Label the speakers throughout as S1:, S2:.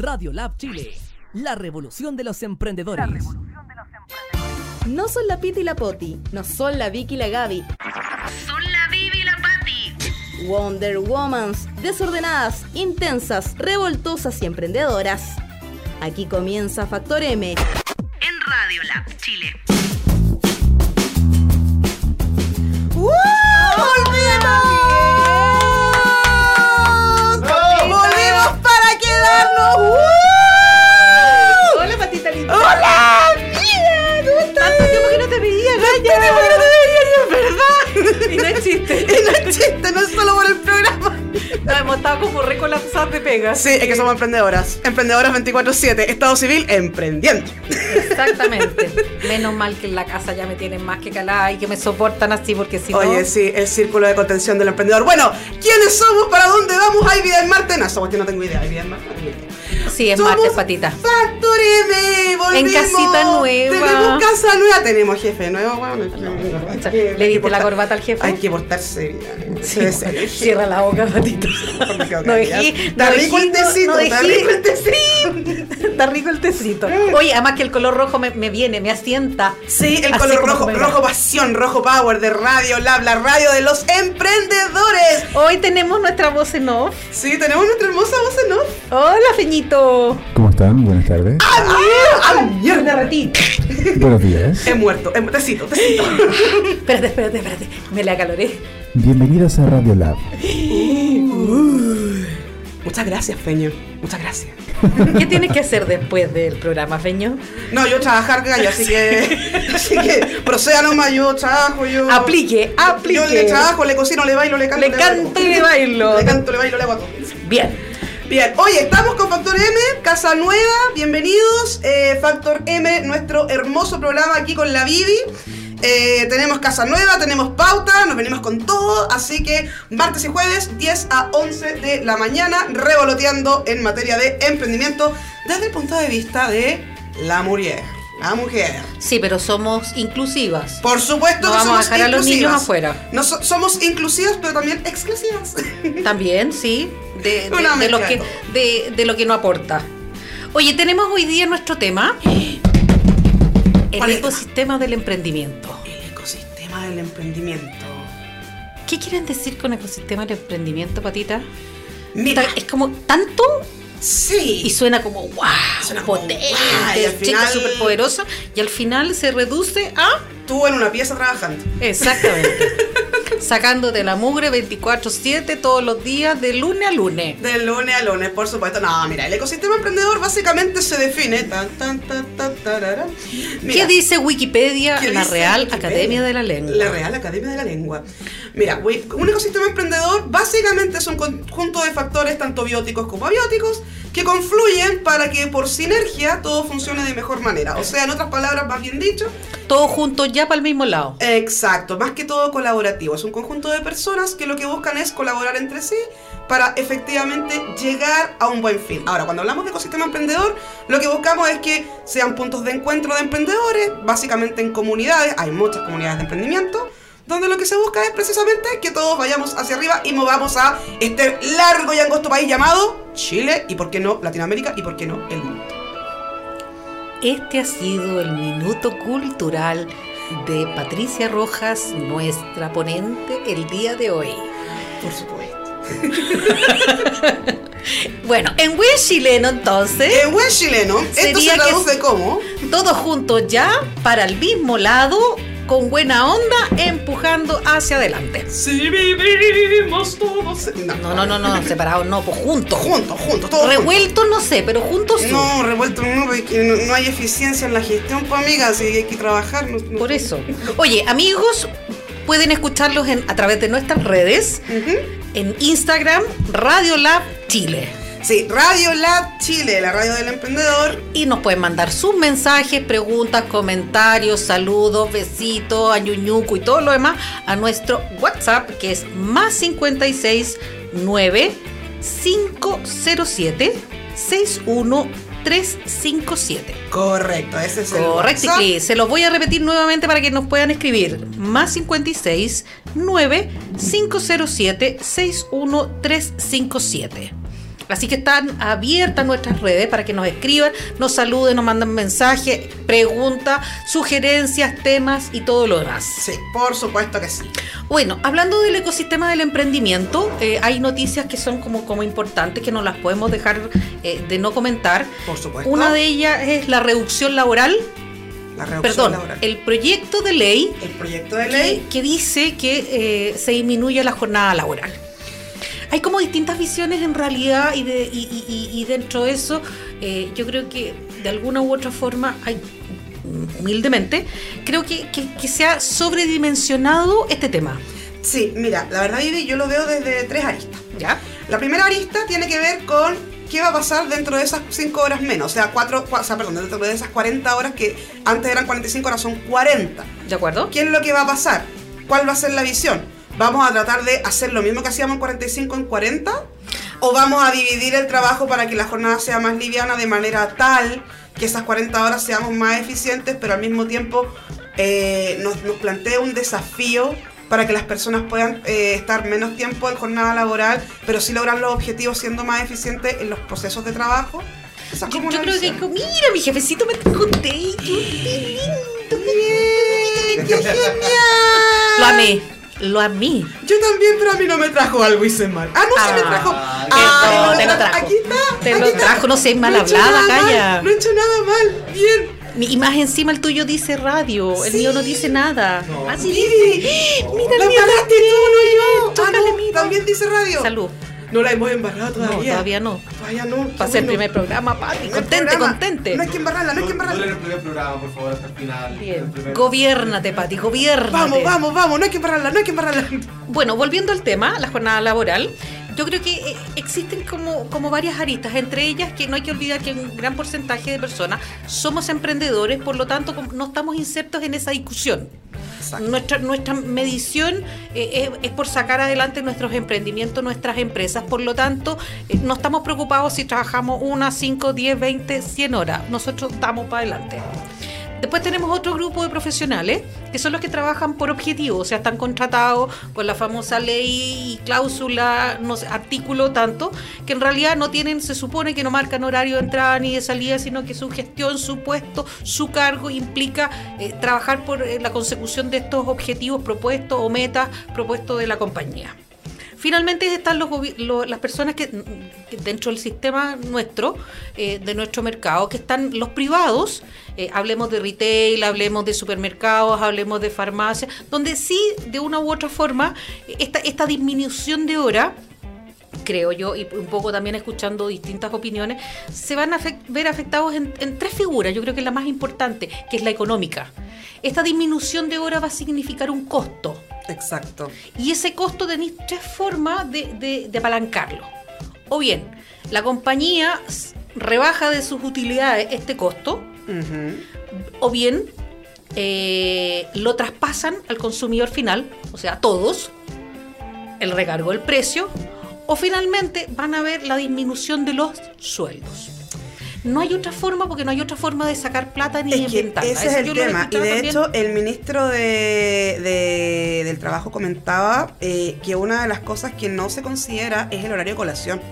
S1: Radio Lab Chile, la revolución de los emprendedores.
S2: No son la Piti y la Poti, no son la Vicky y la Gaby.
S3: Son la Vivi y la Patti.
S2: Wonder Womans, desordenadas, intensas, revoltosas y emprendedoras. Aquí comienza Factor M. Estado como recolapsadas de pegas.
S4: Sí, es que somos emprendedoras. Emprendedoras 24-7. Estado civil, emprendiendo.
S5: Exactamente. Menos mal que en la casa ya me tienen más que calada y que me soportan así porque si no.
S4: Oye, sí, el círculo de contención del emprendedor. Bueno, ¿quiénes somos? ¿Para dónde vamos? ¿Hay vida en Marte? No, esa cuestión no tengo idea. ¿Hay vida en Marte? No.
S5: Sí, es
S4: Somos
S5: martes, patita.
S4: Factor M, volvimos.
S5: En casita nueva.
S4: Tenemos casa nueva, tenemos jefe nuevo. Bueno,
S5: ¿Le diste la corbata al jefe?
S4: Hay que portarse bien.
S5: Sí,
S4: ser.
S5: Cierra la boca, patita. No dejí, no dejí, no dejí.
S4: tecito.
S5: Está rico el tecito. Oye, además que el color rojo me, me viene, me asienta.
S4: Sí, el color rojo, rojo pasión, rojo power de Radio Lab, la radio de los emprendedores.
S5: Hoy tenemos nuestra voz en off.
S4: Sí, tenemos nuestra hermosa voz en off.
S5: Hola, Feñito.
S6: ¿Cómo están? Buenas tardes.
S4: ¡Ah, mierda!
S5: Ratita.
S6: Buenos días.
S4: He muerto, he, tecito, tecito.
S5: Espérate, espérate, espérate. Me le acaloré.
S6: Bienvenidas a Radio Lab.
S4: Muchas gracias, Peño. Muchas gracias.
S5: ¿Qué tienes que hacer después del programa, Feño?
S4: No, yo trabajar gallo, así que. Así que proceda nomás, yo trabajo, yo.
S5: Aplique, aplique.
S4: Yo le trabajo, le cocino, le bailo, le canto.
S5: Le canto y le bailo.
S4: Le canto, le bailo, le hago todo.
S5: Bien.
S4: Bien, oye, estamos con Factor M, Casa Nueva, bienvenidos. Eh, Factor M, nuestro hermoso programa aquí con la Vivi. Eh, tenemos Casa Nueva, tenemos pauta, nos venimos con todo, así que martes y jueves, 10 a 11 de la mañana, revoloteando en materia de emprendimiento desde el punto de vista de la mujer. La mujer.
S5: Sí, pero somos inclusivas.
S4: Por supuesto
S5: No
S4: que
S5: vamos a
S4: somos
S5: dejar a los niños afuera.
S4: No so- somos inclusivas, pero también exclusivas.
S5: También, sí. De, de-
S4: Una
S5: de lo
S4: mezcla
S5: que,
S4: de
S5: de, de lo que no aporta. Oye, tenemos hoy día nuestro tema. El
S4: ¿Cuál es el
S5: ecosistema del emprendimiento.
S4: El ecosistema del emprendimiento.
S5: ¿Qué quieren decir con ecosistema del emprendimiento, Patita?
S4: Mira,
S5: Es como tanto
S4: sí.
S5: y suena como wow,
S4: Suena
S5: potente, chica
S4: final-
S5: súper poderosa y al final se reduce a
S4: tú en una pieza trabajando.
S5: exactamente sacándote la mugre 24/7 todos los días de lunes a lunes.
S4: De lunes a lunes, por supuesto. No, mira, el ecosistema emprendedor básicamente se define. Tan, tan, tan, tan, tarara. Mira,
S5: ¿Qué dice Wikipedia,
S4: ¿qué
S5: la
S4: dice
S5: Real
S4: Wikipedia?
S5: Academia de la Lengua?
S4: La Real Academia de la Lengua. Mira, un ecosistema emprendedor básicamente es un conjunto de factores tanto bióticos como abióticos que confluyen para que por sinergia todo funcione de mejor manera. O sea, en otras palabras, más bien dicho,
S5: Todos juntos ya para el mismo lado.
S4: Exacto, más que todo colaborativo. Es un conjunto de personas que lo que buscan es colaborar entre sí para efectivamente llegar a un buen fin. Ahora, cuando hablamos de ecosistema emprendedor, lo que buscamos es que sean puntos de encuentro de emprendedores, básicamente en comunidades, hay muchas comunidades de emprendimiento, donde lo que se busca es precisamente que todos vayamos hacia arriba y movamos a este largo y angosto país llamado Chile y por qué no Latinoamérica y por qué no el mundo.
S5: Este ha sido el minuto cultural de Patricia Rojas, nuestra ponente el día de hoy.
S4: Por supuesto.
S5: Bueno, en buen chileno entonces,
S4: En buen chileno, esto se
S5: que-
S4: traduce como...
S5: todos juntos ya para el mismo lado, con buena onda, empujando hacia adelante.
S4: Si vivimos todos.
S5: No, no, no, no, separados no, pues juntos.
S4: Juntos, juntos, todos.
S5: Revueltos no sé, pero juntos sí.
S4: No, revuelto no, porque no, no hay eficiencia en la gestión, pues amiga, si hay que trabajar. no- no-
S5: Por eso. Oye, amigos, pueden escucharlos en, a través de nuestras redes, en Instagram, Radio Lab Chile.
S4: Sí, Radio Lab Chile, la radio del emprendedor.
S5: Y nos pueden mandar sus mensajes, preguntas, comentarios, saludos, besitos, añuñuco y todo lo demás a nuestro WhatsApp que es más 56 9 507 61357.
S4: Correcto, ese es el
S5: Correcto,
S4: WhatsApp.
S5: y se los voy a repetir nuevamente para que nos puedan escribir. Más 56 9 507 61357. Así que están abiertas nuestras redes para que nos escriban, nos saluden, nos mandan mensajes, preguntas, sugerencias, temas y todo lo demás.
S4: Sí, por supuesto que sí.
S5: Bueno, hablando del ecosistema del emprendimiento, eh, hay noticias que son como, como importantes que no las podemos dejar eh, de no comentar.
S4: Por supuesto.
S5: Una de ellas es la reducción laboral,
S4: La reducción
S5: perdón,
S4: laboral.
S5: el proyecto de ley
S4: El proyecto de
S5: que,
S4: ley.
S5: que dice que eh, se disminuye la jornada laboral. Hay como distintas visiones en realidad y, de, y, y- y- dentro de eso eh, yo creo que de alguna u otra forma hay humildemente creo que, que- que se ha sobredimensionado este tema.
S4: Sí, mira, la verdad, Vivi, yo lo veo desde tres aristas.
S5: ¿Ya?
S4: La primera arista tiene que ver con qué va a pasar dentro de esas 5 horas menos. O sea, cuatro, cua- o sea, perdón, dentro de esas 40 horas que antes eran 45, ahora son 40.
S5: ¿De acuerdo?
S4: ¿Qué es lo que va a pasar? ¿Cuál va a ser la visión? ¿Vamos a tratar de hacer lo mismo que hacíamos en 45 en 40? ¿O vamos a dividir el trabajo para que la jornada sea más liviana de manera tal que esas 40 horas seamos más eficientes, pero al mismo tiempo eh, nos, nos plantea un desafío para que las personas puedan eh, estar menos tiempo en jornada laboral, pero sí lograr los objetivos siendo más eficientes en los procesos de trabajo? Esa es
S5: Yo,
S4: como
S5: yo creo que, mira, mi jefecito me trajo té. qué
S4: Bien, ¡Qué genial!
S5: Lo amé, lo amé.
S4: Yo también, pero a mí no me trajo algo hice mal. Ah, no, sí me
S5: Ah,
S4: trajo.
S5: te
S4: Ah,
S5: lo-
S4: me
S5: te lo trajo.
S4: Aquí está.
S5: Te
S4: aquí
S5: lo
S4: está.
S5: trajo, no seas mal
S4: hecho
S5: hablada, calla.
S4: mal, No he hecho nada mal. Bien.
S5: Mi- Y más encima el tuyo dice radio, el mío no dice nada. Así
S4: Vivi,
S5: dice. Mira
S4: la
S5: el mío
S4: embarraste tú, no yo. Ah, no,
S5: mira.
S4: también dice radio.
S5: Salud.
S4: No la hemos embarrado
S5: No,
S4: todavía.
S5: todavía no.
S4: Todavía no.
S5: Va a ser el primer programa, Pati.
S4: Primer
S5: Contente,
S4: programa.
S5: contente.
S4: No hay que embarrarla, no hay que
S7: No, no
S4: embarrarla.
S7: en el primer programa, por favor, hasta el final. El
S5: Bien.
S7: primer-
S5: Gobiérnate, Pati, gobiérnate.
S4: Vamos, vamos, vamos. No hay que embarrarla, no hay que embarrarla.
S5: Bueno, volviendo al tema, la jornada laboral, yo creo que eh, existen como, como varias aristas, entre ellas que no hay que olvidar que un gran porcentaje de personas somos emprendedores, por lo tanto no estamos insertos en esa discusión. Nuestra, nuestra medición eh, es, es por sacar adelante nuestros emprendimientos, nuestras empresas, por lo tanto eh, no estamos preocupados si trabajamos una, 5, 10, 20, 100 horas, nosotros damos para adelante. Después tenemos otro grupo de profesionales que son los que trabajan por objetivo, o sea, están contratados con la famosa ley y cláusula, no sé, artículo tanto, que en realidad no tienen, se supone que no marcan horario de entrada ni de salida, sino que su gestión, su puesto, su cargo implica eh, trabajar por eh, la consecución de estos objetivos propuestos o metas propuestos de la compañía. Finalmente están los, gobi- lo- las personas que, que dentro del sistema nuestro, eh, de nuestro mercado, que están los privados, eh, hablemos de retail, hablemos de supermercados, hablemos de farmacias, donde sí, de una u otra forma, esta, esta disminución de hora creo yo, y un poco también escuchando distintas opiniones, se van a ver afectados en, en tres figuras. Yo creo que es la más importante, que es la económica. Esta disminución de hora va a significar un costo.
S4: Exacto.
S5: Y ese costo tenéis tres formas de, de- de apalancarlo. O bien, la compañía rebaja de sus utilidades este costo, O bien eh, lo traspasan al consumidor final, o sea, a todos, el recargo del precio, o finalmente van a ver la disminución de los sueldos. No hay otra forma porque no hay otra forma de sacar plata ni
S4: Es que
S5: inventarla.
S4: ese es el tema. Y de
S5: también.
S4: hecho, el ministro de, de- del Trabajo comentaba eh, que una de las cosas que no se considera es el horario de colación.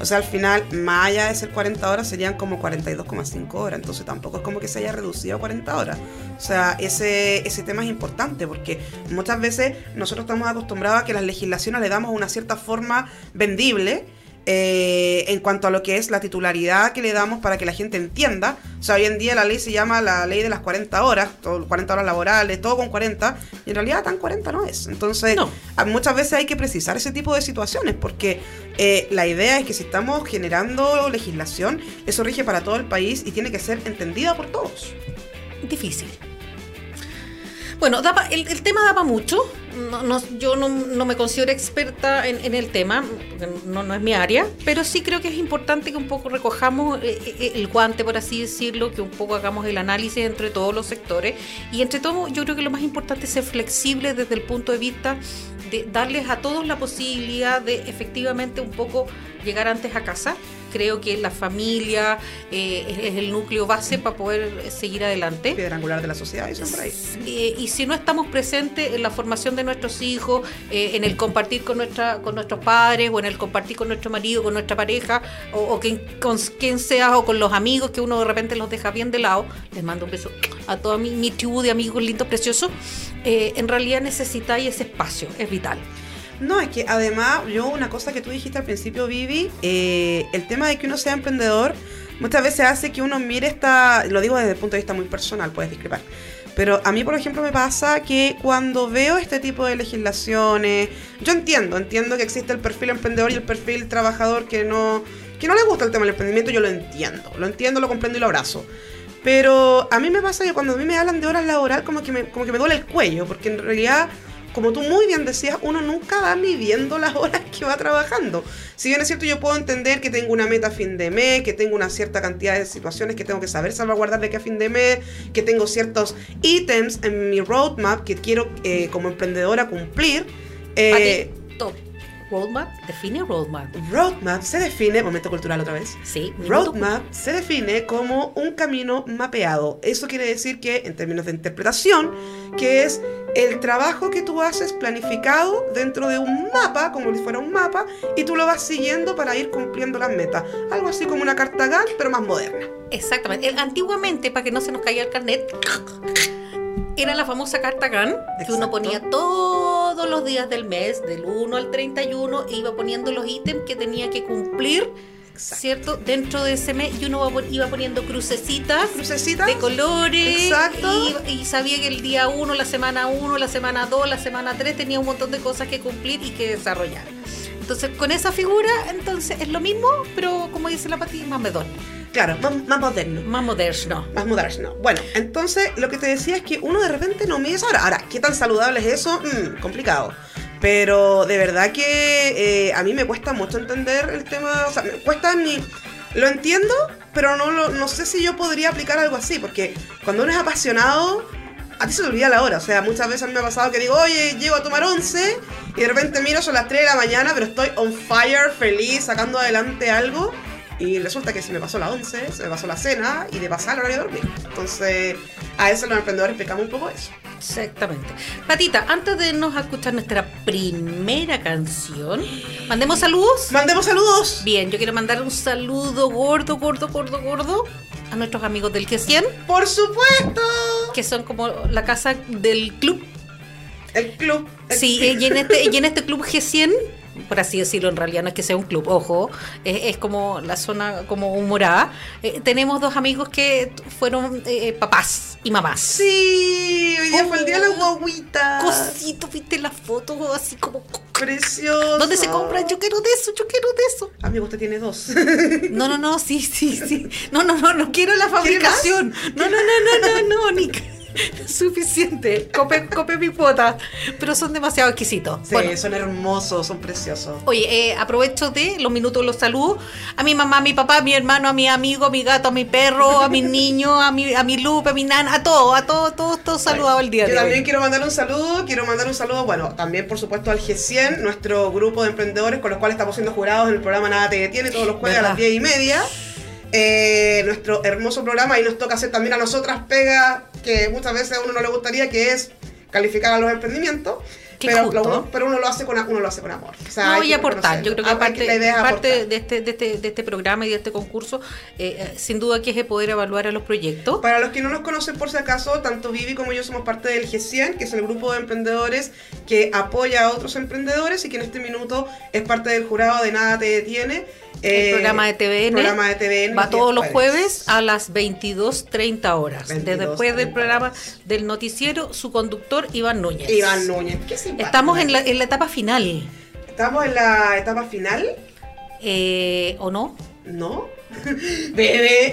S4: O sea, al final, más allá de ser 40 horas, serían como 42,5 horas. Entonces tampoco es como que se haya reducido a 40 horas. O sea, ese, ese tema es importante porque muchas veces nosotros estamos acostumbrados a que las legislaciones le damos una cierta forma vendible eh, en cuanto a lo que es la titularidad que le damos para que la gente entienda. O sea, hoy en día la ley se llama la ley de las 40 horas, todo- 40 horas laborales, todo con 40, y en realidad tan 40 no es. Entonces,
S5: No.
S4: a- muchas veces hay que precisar ese tipo de situaciones, porque eh, la idea es que si estamos generando legislación, eso rige para todo el país y tiene que ser entendida por todos.
S5: difícil. Bueno, da pa- el, el tema da para mucho. No, no- yo no, no me considero experta en, en el tema, no, no es mi área, pero sí creo que es importante que un poco recojamos eh, eh, el guante, por así decirlo, que un poco hagamos el análisis entre todos los sectores. Y entre todo, yo creo que lo más importante es ser flexible desde el punto de vista de darles a todos la posibilidad de efectivamente un poco llegar antes a casa, creo que la familia eh, es, es el núcleo base para poder seguir adelante.
S4: Piedra angular de la sociedad, ahí.
S5: Eh, y si no estamos presentes en la formación de nuestros hijos, eh, en el compartir con nuestra con nuestros padres, o en el compartir con nuestro marido, con nuestra pareja, o, o quien, con quien sea, o con los amigos que uno de repente los deja bien de lado, les mando un beso a toda mi, mi tribu de amigos lindos, preciosos, eh, en realidad necesitáis ese espacio, es vital.
S4: No, es que además, yo una cosa que tú dijiste al principio, Vivi, eh, el tema de que uno sea emprendedor muchas veces hace que uno mire esta, lo digo desde el punto de vista muy personal, puedes discrepar, pero a mí, por ejemplo, me pasa que cuando veo este tipo de legislaciones, yo entiendo, entiendo que existe el perfil emprendedor y el perfil trabajador que no, que no le gusta el tema del emprendimiento, yo lo entiendo, lo entiendo, lo comprendo y lo abrazo. Pero a mí me pasa que cuando a mí me hablan de horas laboral, como que me, como que me duele el cuello, porque en realidad, como tú muy bien decías, uno nunca va midiendo las horas que va trabajando. Si bien es cierto, yo puedo entender que tengo una meta a fin de mes, que tengo una cierta cantidad de situaciones que tengo que saber salvaguardar de que a fin de mes, que tengo ciertos ítems en mi roadmap que quiero eh, como emprendedora cumplir. eh,
S5: top. Roadmap, define roadmap.
S4: roadmap se define, momento cultural otra vez.
S5: Sí, minuto
S4: Roadmap se define como un camino mapeado. Eso quiere decir que, en términos de interpretación, que es el trabajo que tú haces planificado dentro de un mapa, como si fuera un mapa, y tú lo vas siguiendo para ir cumpliendo las metas. Algo así como una carta Gantt, pero más moderna.
S5: Exactamente. Antiguamente, para que no se nos caiga el carnet, era la famosa carta que uno ponía todos los días del mes, del 1 al 31, e iba poniendo los ítems que tenía que cumplir, ¿cierto? Dentro de ese mes, y uno iba poniendo crucecitas.
S4: Crucecitas.
S5: De colores
S4: Exacto.
S5: y, y sabía que el día 1, la semana 1, la semana 2, la semana 3 tenía un montón de cosas que cumplir y que desarrollar. Entonces, con esa figura, entonces es lo mismo, pero como dice la Pati, más moderno.
S4: Claro, más, más moderno.
S5: Más moderno.
S4: Más moderno. Bueno, entonces lo que te decía es que uno de repente no mide esa hora. Ahora, ¿qué tan saludable es eso? Mm, complicado. Pero de verdad que eh, a mí me cuesta mucho entender el tema. O sea, me cuesta ni. Lo entiendo, pero no, lo- no sé si yo podría aplicar algo así. Porque cuando uno es apasionado, a ti se te olvida la hora. O sea, muchas veces me ha pasado que digo, oye, llego a tomar once. Y de repente miro, son las 3 de la mañana, pero estoy on fire, feliz, sacando adelante algo. Y resulta que se me pasó la 11, se me pasó la cena y de pasar el horario de dormir. Entonces, a eso los emprendedores pecamos un poco eso.
S5: Exactamente. Patita, antes de irnos a escuchar nuestra primera canción, mandemos saludos.
S4: Mandemos saludos.
S5: Bien, yo quiero mandar un saludo gordo, gordo, gordo, gordo a nuestros amigos del G100,
S4: Por supuesto.
S5: que son como la casa del club.
S4: El club. el
S5: Sí,
S4: club.
S5: y en este, y en este club G100, por así decirlo, en realidad no es que sea un club, ojo, es, es como la zona como humorada. eh, tenemos dos amigos que fueron eh, papás y mamás.
S4: Sí, hoy día fue el día de la guaguita.
S5: Cosito, viste las fotos así como...
S4: Precioso.
S5: ¿Dónde se compran? Yo quiero de eso, yo quiero de eso.
S4: Amigo, usted tiene dos.
S5: No, no, no, sí, sí, sí. No, no, no, no quiero la fabricación. No, no, no, no, no, no, ni suficiente. Cope, cope mi cuota. Pero son demasiado exquisitos.
S4: Sí,
S5: Bueno,
S4: son hermosos, son preciosos.
S5: Oye, eh, aprovecho de los minutos, los saludos a mi mamá, a mi papá, a mi hermano, a mi amigo, a mi gato, a mi perro, a mis niños, a mi, a mi Lupe, a mi nana, a todos, a todos, todos, todos saludados el día
S4: Yo
S5: de
S4: también
S5: hoy.
S4: quiero mandar un saludo, quiero mandar un saludo, bueno, también por supuesto al G100, nuestro grupo de emprendedores con los cuales estamos siendo jurados en el programa Nada Te Detiene todos los jueves a las 10 y media. Eh, nuestro hermoso programa y nos toca hacer también a nosotras pega que muchas veces a uno no le gustaría, que es calificar a los emprendimientos. Pero, lo pero uno lo hace con uno lo hace con amor. O sea,
S5: No, y aportar. Yo creo que
S4: reconocerlo.
S5: parte,
S4: la idea es
S5: parte
S4: aportar.
S5: de, este, de, este, de este programa y de este concurso, eh, eh, sin duda que es el poder evaluar a los proyectos.
S4: Para los que no nos conocen por si acaso, tanto Vivi como yo somos parte del G100, que es el grupo de emprendedores que apoya a otros emprendedores y que en este minuto es parte del jurado de Nada Te Detiene.
S5: El
S4: Eh,
S5: programa de TVN,
S4: programa de TVN
S5: va todos los jueves a las 22.30 horas.
S4: 22:30
S5: después del programa del noticiero, su conductor Iván Núñez.
S4: Iván Núñez, qué.
S5: Estamos en la, en la etapa final,
S4: Estamos en la etapa final,
S5: eh, ¿o no?
S4: ¿no? Bebé.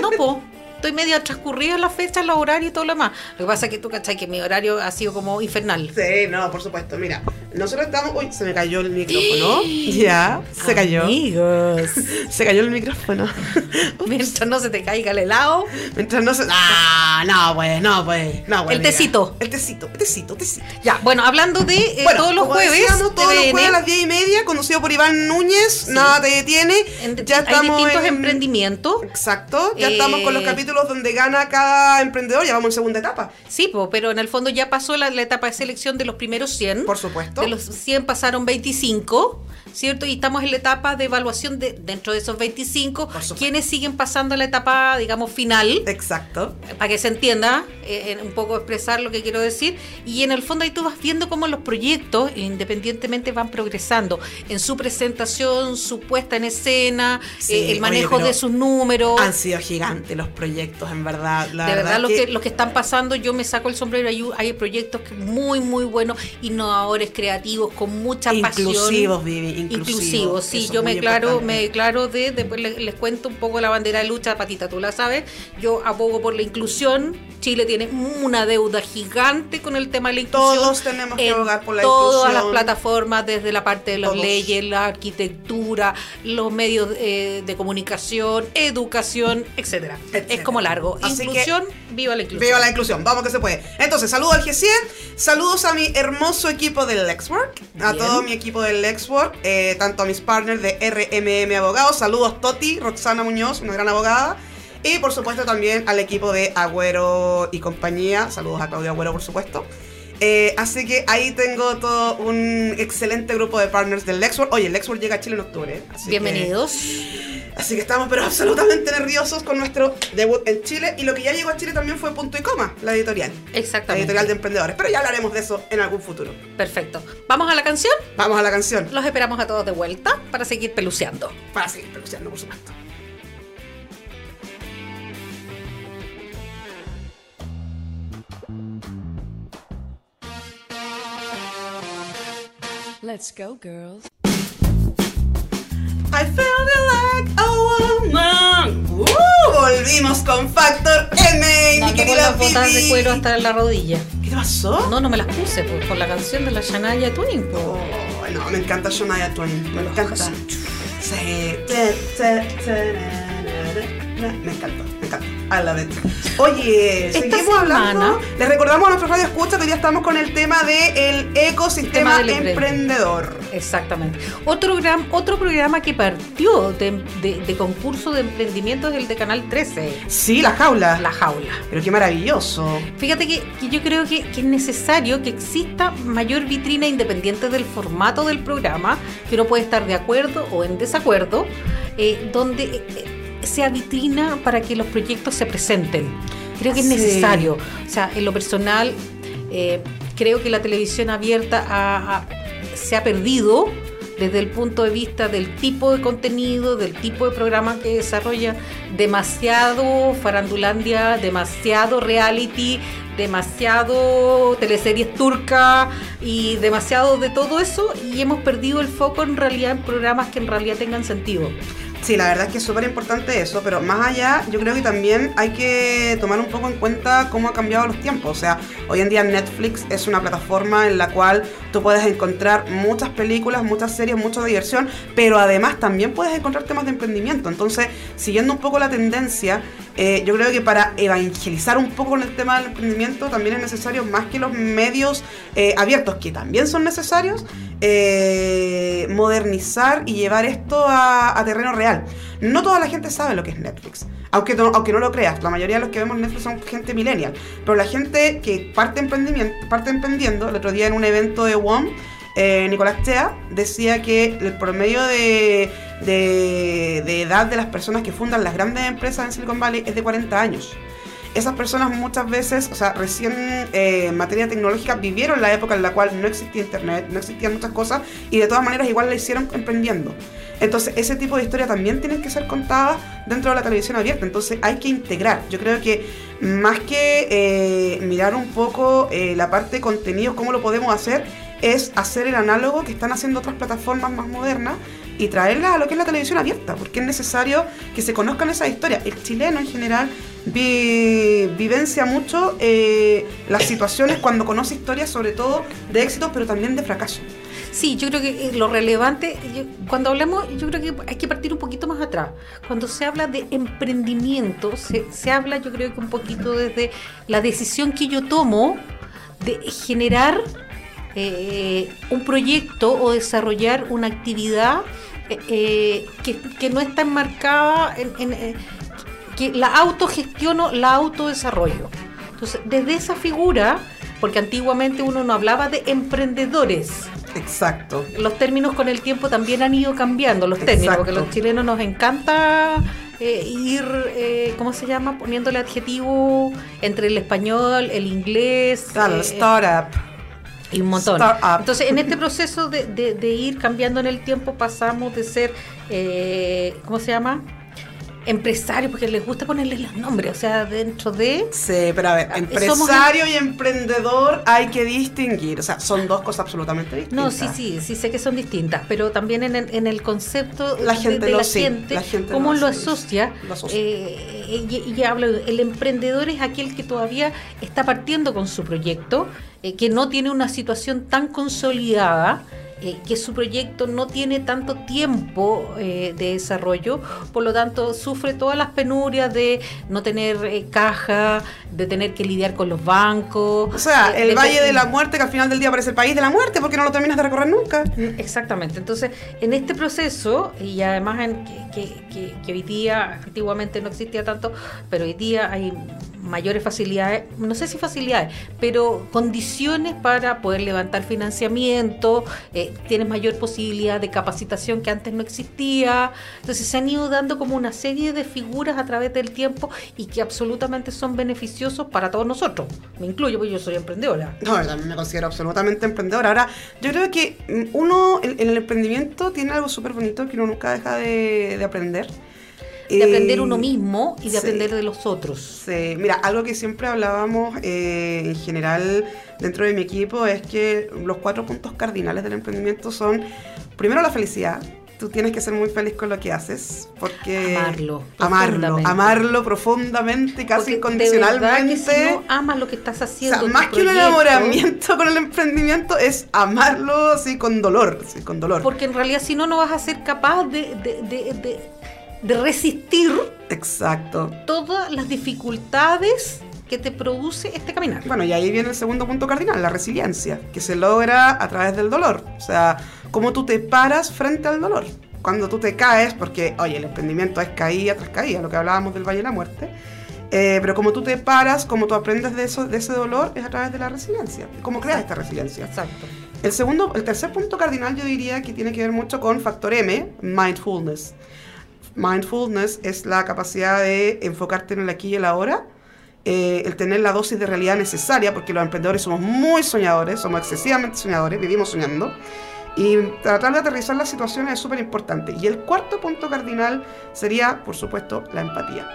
S5: No, po. Estoy medio transcurrida en las fechas, los horarios y todo lo demás. Lo que pasa es que tú cachai que mi horario ha sido como infernal.
S4: Sí, no, por supuesto. Mira, Nosotros estamos. Uy, se me cayó el micrófono. ya, se cayó.
S5: Amigos.
S4: Se cayó el micrófono.
S5: Mientras no se te caiga el helado.
S4: Mientras no se. Ah, no, pues, no, pues. No, pues,
S5: El tecito.
S4: El tecito, el tecito, tecito.
S5: Ya, bueno, hablando de eh,
S4: Bueno,
S5: todos los
S4: como
S5: jueves.
S4: decíamos, todos los jueves a las 10 y media, conducido por Iván Núñez, nada te detiene.
S5: en-
S4: ya
S5: hay
S4: estamos
S5: distintos
S4: en-
S5: emprendimientos.
S4: Exacto, ya
S5: Eh,
S4: estamos con los capítulos donde gana cada emprendedor, ya vamos en segunda etapa,
S5: Sí, po, pero en el fondo ya pasó la, la etapa de selección de los primeros 100.
S4: por supuesto.
S5: De los 100 pasaron 25, ¿cierto? Y estamos en la etapa de evaluación de dentro de esos 25,
S4: Por supuesto.
S5: quienes siguen pasando a la etapa, digamos, final.
S4: Exacto.
S5: para que se entienda, eh, en un poco expresar lo que quiero decir, y en el fondo ahí tú vas viendo cómo los proyectos independientemente van progresando en su presentación, su puesta en escena,
S4: Sí,
S5: eh, el manejo de sus números.
S4: Han sido gigantes los proyectos, en verdad. La
S5: de verdad, los
S4: que-
S5: que, los que están pasando, yo me saco el sombrero. Hay, hay proyectos muy, muy buenos, innovadores, creativos, con mucha pasión.
S4: Inclusivos, Vivi, inclusivos.
S5: Inclusivos, sí, yo me declaro,
S4: importante.
S5: me declaro de, después les, les cuento un poco la bandera de lucha, Patita, tú la sabes, yo abogo por la inclusión, Chile tiene una deuda gigante con el tema de la inclusión.
S4: Todos tenemos que abogar por la
S5: Todas las
S4: inclusión.
S5: plataformas, desde la parte de las
S4: Todos.
S5: leyes, la arquitectura, los medios eh, de comunicación, educación, etcétera.
S4: Etcétera.
S5: Es como largo.
S4: Así que-
S5: inclusión, viva la inclusión.
S4: Viva la inclusión, vamos que se puede. Entonces, saludos al G100, saludos a mi hermoso equipo del Lexwork, a todo mi equipo del Lexwork, eh, tanto a mis partners de RMM Abogados, saludos Toti, Roxana Muñoz, una gran abogada, y por supuesto también al equipo de Agüero y compañía, saludos a Claudio Agüero por supuesto. Eh, así que ahí tengo todo un excelente grupo de partners del Lexwork. Oye, el Lexwork llega a Chile en octubre. así que-
S5: Bienvenidos.
S4: Así que estamos pero absolutamente nerviosos con nuestro debut en Chile. Y lo que ya llegó a Chile también fue Punto y Coma, la editorial. La
S5: Exactamente.
S4: editorial de emprendedores. Pero ya hablaremos de eso en algún futuro.
S5: Perfecto. ¿Vamos a la canción?
S4: Vamos a la canción.
S5: Los esperamos a todos de vuelta para seguir peluceando.
S4: Para seguir peluceando, por supuesto.
S1: Let's go, girls.
S4: I felt like a woman. ¡Uh! Volvimos con Factor M, mi
S5: Dando con
S4: querida
S5: las botas de
S4: Vivi.
S5: cuero hasta la rodilla.
S4: ¿Qué te pasó?
S5: No, no me las puse pues, por la canción de la Shania Twain. pues.
S4: Oh, no, me encanta Shania Twain. Me
S5: Los
S4: encanta. Sí. Me encanta. I love it. Oye,
S5: Esta
S4: seguimos hablando.
S5: semana-
S4: Les recordamos a nuestros radio escucha que día estamos con el tema del ecosistema
S5: del
S4: emprendedor.
S5: Exactamente. Otro, gran, otro programa que partió de, de- de concurso de emprendimiento es el de Canal 13,
S4: Sí, la jaula.
S5: La Jaula.
S4: Pero qué maravilloso.
S5: Fíjate que, que yo creo que, que es necesario que exista mayor vitrina independiente del formato del programa, que uno puede estar de acuerdo o en desacuerdo, eh, donde eh, sea vitrina para que los proyectos se presenten. Creo que es
S4: Sí.
S5: necesario. O sea, en lo personal, eh, creo que la televisión abierta ha- ha- se ha perdido desde el punto de vista del tipo de contenido, del tipo de programa que desarrolla, demasiado farandulandia, demasiado reality, demasiado teleseries turcas y demasiado de todo eso y hemos perdido el foco en realidad en programas que en realidad tengan sentido.
S4: Sí, la verdad es que es súper importante eso, pero más allá, yo creo que también hay que tomar un poco en cuenta cómo ha cambiado los tiempos. O sea, hoy en día Netflix es una plataforma en la cual tú puedes encontrar muchas películas, muchas series, mucha diversión, pero además también puedes encontrar temas de emprendimiento. Entonces, siguiendo un poco la tendencia, eh, yo creo que para evangelizar un poco con el tema del emprendimiento también es necesario más que los medios eh, abiertos, que también son necesarios, eh, modernizar y llevar esto a, a terreno real. No toda la gente sabe lo que es Netflix, aunque no, aunque no lo creas. La mayoría de los que vemos Netflix son gente millennial, pero la gente que parte, emprendimiento, parte emprendiendo, el otro día en un evento de WOM, eh, Nicolás Tea decía que el promedio de, edad de las personas que fundan las grandes empresas en Silicon Valley es de 40 años esas personas muchas veces, o sea, recién eh, en materia tecnológica vivieron la época en la cual no existía internet, no existían muchas cosas y de todas maneras igual la hicieron emprendiendo. Entonces, ese tipo de historia también tienen que ser contadas dentro de la televisión abierta. Entonces, hay que integrar. Yo creo que más que eh, mirar un poco eh, la parte de contenidos, cómo lo podemos hacer, es hacer el análogo que están haciendo otras plataformas más modernas y traerlas a lo que es la televisión abierta, porque es necesario que se conozcan esas historias. El chileno en general vi- vivencia mucho eh, las situaciones cuando conoce historias, sobre todo de éxitos, pero también de fracaso.
S5: Sí, yo creo que eh, lo relevante, cuando hablamos, yo creo que hay que partir un poquito más atrás. Cuando se habla de emprendimiento, se, se habla yo creo que un poquito desde la decisión que yo tomo de generar eh, un proyecto o desarrollar una actividad eh, eh, que, que no está enmarcada en, en, eh, que la autogestiono, la autodesarrollo. Entonces, desde esa figura, porque antiguamente uno no hablaba de emprendedores,
S4: Exacto.
S5: los términos con el tiempo también han ido cambiando, los términos, porque
S4: Exacto.
S5: los chilenos nos encanta eh, ir, eh, ¿cómo se llama? Poniéndole adjetivo entre el español, el inglés.
S4: Claro,
S5: eh,
S4: startup.
S5: Y un montón.
S4: Startup.
S5: Entonces, en este proceso de, de- de ir cambiando en el tiempo, pasamos de ser, eh, ¿cómo se llama? Empresarios, porque les gusta ponerle los nombres, o sea, dentro de...
S4: Sí, pero a ver,
S5: Ah,
S4: empresario y emprendedor hay que distinguir. O sea, son dos cosas absolutamente
S5: No,
S4: distintas.
S5: sí, sí, sí sé que son distintas, pero también en el, en el concepto
S4: La
S5: de-
S4: gente
S5: de,
S4: lo
S5: la,
S4: sí,
S5: gente,
S4: la gente
S5: cómo
S4: lo
S5: asocia,
S4: lo asocia.
S5: eh, y, y hablo, el emprendedor es aquel que todavía está partiendo con su proyecto, eh, que no tiene una situación tan consolidada, eh, que su proyecto no tiene tanto tiempo eh, de desarrollo, por lo tanto sufre todas las penurias de no tener eh, caja, de tener que lidiar con los bancos.
S4: O sea,
S5: de-
S4: el
S5: de-
S4: Valle de la Muerte, que al final del día parece el país de la muerte, porque no lo terminas de recorrer nunca.
S5: Exactamente. Entonces, en este proceso, y además en que, que- que- que hoy día, antiguamente no existía tanto, pero hoy día hay mayores facilidades, no sé si facilidades, pero condiciones para poder levantar financiamiento, eh, tienes mayor posibilidad de capacitación que antes no existía. Entonces se han ido dando como una serie de figuras a través del tiempo y que absolutamente son beneficiosos para todos nosotros. Me incluyo, porque yo soy emprendedora.
S4: No, yo también me considero absolutamente emprendedor. Ahora, yo creo que mm, uno en, en el emprendimiento tiene algo súper bonito que uno nunca deja de, de aprender.
S5: De
S4: Eh,
S5: aprender uno mismo y de
S4: sí.
S5: aprender de los otros.
S4: Sí, mira, algo que siempre hablábamos eh, en general dentro de mi equipo es que los cuatro puntos cardinales del emprendimiento son, primero, la felicidad. Tú tienes que ser muy feliz con lo que haces, porque...
S5: Amarlo,
S4: Amarlo,
S5: profundamente.
S4: amarlo profundamente, casi
S5: Porque
S4: incondicionalmente.
S5: si no amas lo que estás
S4: O
S5: haciendo.
S4: sea,
S5: tu
S4: más que un
S5: proyecto,
S4: enamoramiento con el emprendimiento es amarlo así con dolor, sí, con dolor.
S5: Porque en realidad, si no, no vas a ser capaz de, de, de- de- de resistir
S4: Exacto.
S5: todas las dificultades que te produce este caminar.
S4: Bueno, y ahí viene el segundo punto cardinal, la resiliencia, que se logra a través del dolor. O sea, cómo tú te paras frente al dolor. Cuando tú te caes, porque, oye, el emprendimiento es caída tras caída, lo que hablábamos del Valle de la Muerte. eh, pero como tú te paras, como tú aprendes de, eso, de ese dolor, es a través de la resiliencia. ¿Cómo creas esta resiliencia?
S5: Exacto.
S4: El segundo, el tercer punto cardinal yo diría que tiene que ver mucho con factor M, mindfulness. Mindfulness es la capacidad de enfocarte en el aquí y el ahora, eh, el tener la dosis de realidad necesaria, porque los emprendedores somos muy soñadores, somos excesivamente soñadores, vivimos soñando, y tratar de aterrizar las situaciones es súper importante. Y el cuarto punto cardinal sería, por supuesto, la empatía.